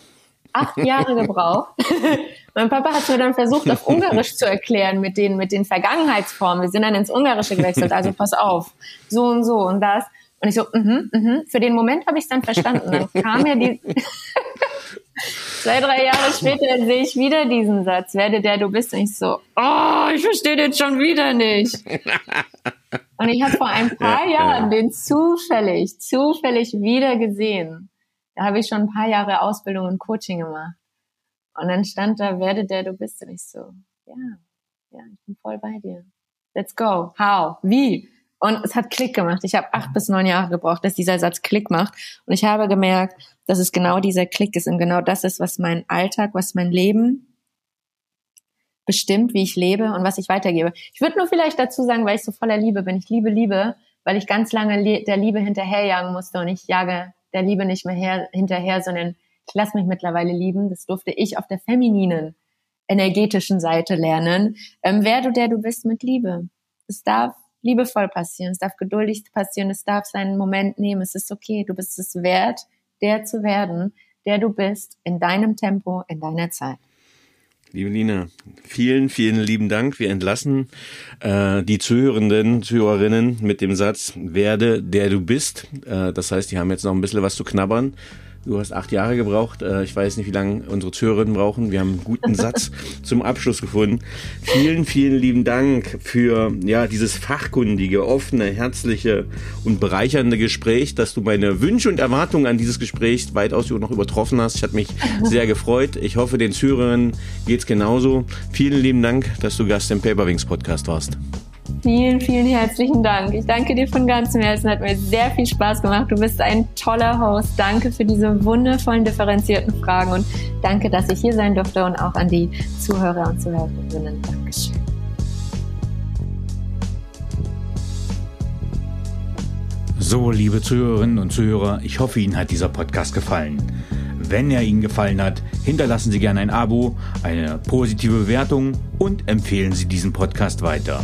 acht Jahre gebraucht. [LAUGHS] mein Papa hat mir dann versucht, auf Ungarisch zu erklären mit den, mit den Vergangenheitsformen. Wir sind dann ins Ungarische gewechselt, also pass auf, so und so und das. Und ich so, mhm, mhm. Für den Moment habe ich es dann verstanden. Dann kam ja die [LAUGHS] zwei, drei Jahre später sehe ich wieder diesen Satz, werde der du bist. Und ich so, oh, ich verstehe den schon wieder nicht. Und ich habe vor ein paar Jahren den zufällig, zufällig wieder gesehen. Da habe ich schon ein paar Jahre Ausbildung und Coaching gemacht. Und dann stand da, werde der du bist. Und ich so, ja, ja, ich bin voll bei dir. Let's go. How? Wie? Und es hat Klick gemacht. Ich habe acht bis neun Jahre gebraucht, dass dieser Satz Klick macht. Und ich habe gemerkt, dass es genau dieser Klick ist und genau das ist, was mein Alltag, was mein Leben bestimmt, wie ich lebe und was ich weitergebe. Ich würde nur vielleicht dazu sagen, weil ich so voller Liebe bin. Ich liebe Liebe, weil ich ganz lange der Liebe hinterherjagen musste und ich jage der Liebe nicht mehr her, hinterher, sondern ich lasse mich mittlerweile lieben. Das durfte ich auf der femininen, energetischen Seite lernen. Ähm, wer du der du bist mit Liebe. Es darf liebevoll passieren, es darf geduldig passieren, es darf seinen Moment nehmen, es ist okay, du bist es wert, der zu werden, der du bist, in deinem Tempo, in deiner Zeit. Liebe Lina, vielen, vielen lieben Dank. Wir entlassen äh, die Zuhörenden, Zuhörerinnen mit dem Satz, werde der du bist. Äh, das heißt, die haben jetzt noch ein bisschen was zu knabbern. Du hast acht Jahre gebraucht. Äh, ich weiß nicht, wie lange unsere Zuhörerinnen brauchen. Wir haben einen guten Satz [LAUGHS] zum Abschluss gefunden. Vielen, vielen lieben Dank für ja dieses fachkundige, offene, herzliche und bereichernde Gespräch, dass du meine Wünsche und Erwartungen an dieses Gespräch weitaus noch übertroffen hast. Ich habe mich [LAUGHS] sehr gefreut. Ich hoffe, den Zuhörerinnen geht's genauso. Vielen lieben Dank, dass du Gast im Paperwings Podcast warst. Vielen, vielen herzlichen Dank. Ich danke dir von ganzem Herzen. Hat mir sehr viel Spaß gemacht. Du bist ein toller Host. Danke für diese wundervollen, differenzierten Fragen und danke, dass ich hier sein durfte und auch an die Zuhörer und Zuhörerinnen. Dankeschön. So, liebe Zuhörerinnen und Zuhörer, ich hoffe, Ihnen hat dieser Podcast gefallen. Wenn er Ihnen gefallen hat, hinterlassen Sie gerne ein Abo, eine positive Bewertung und empfehlen Sie diesen Podcast weiter.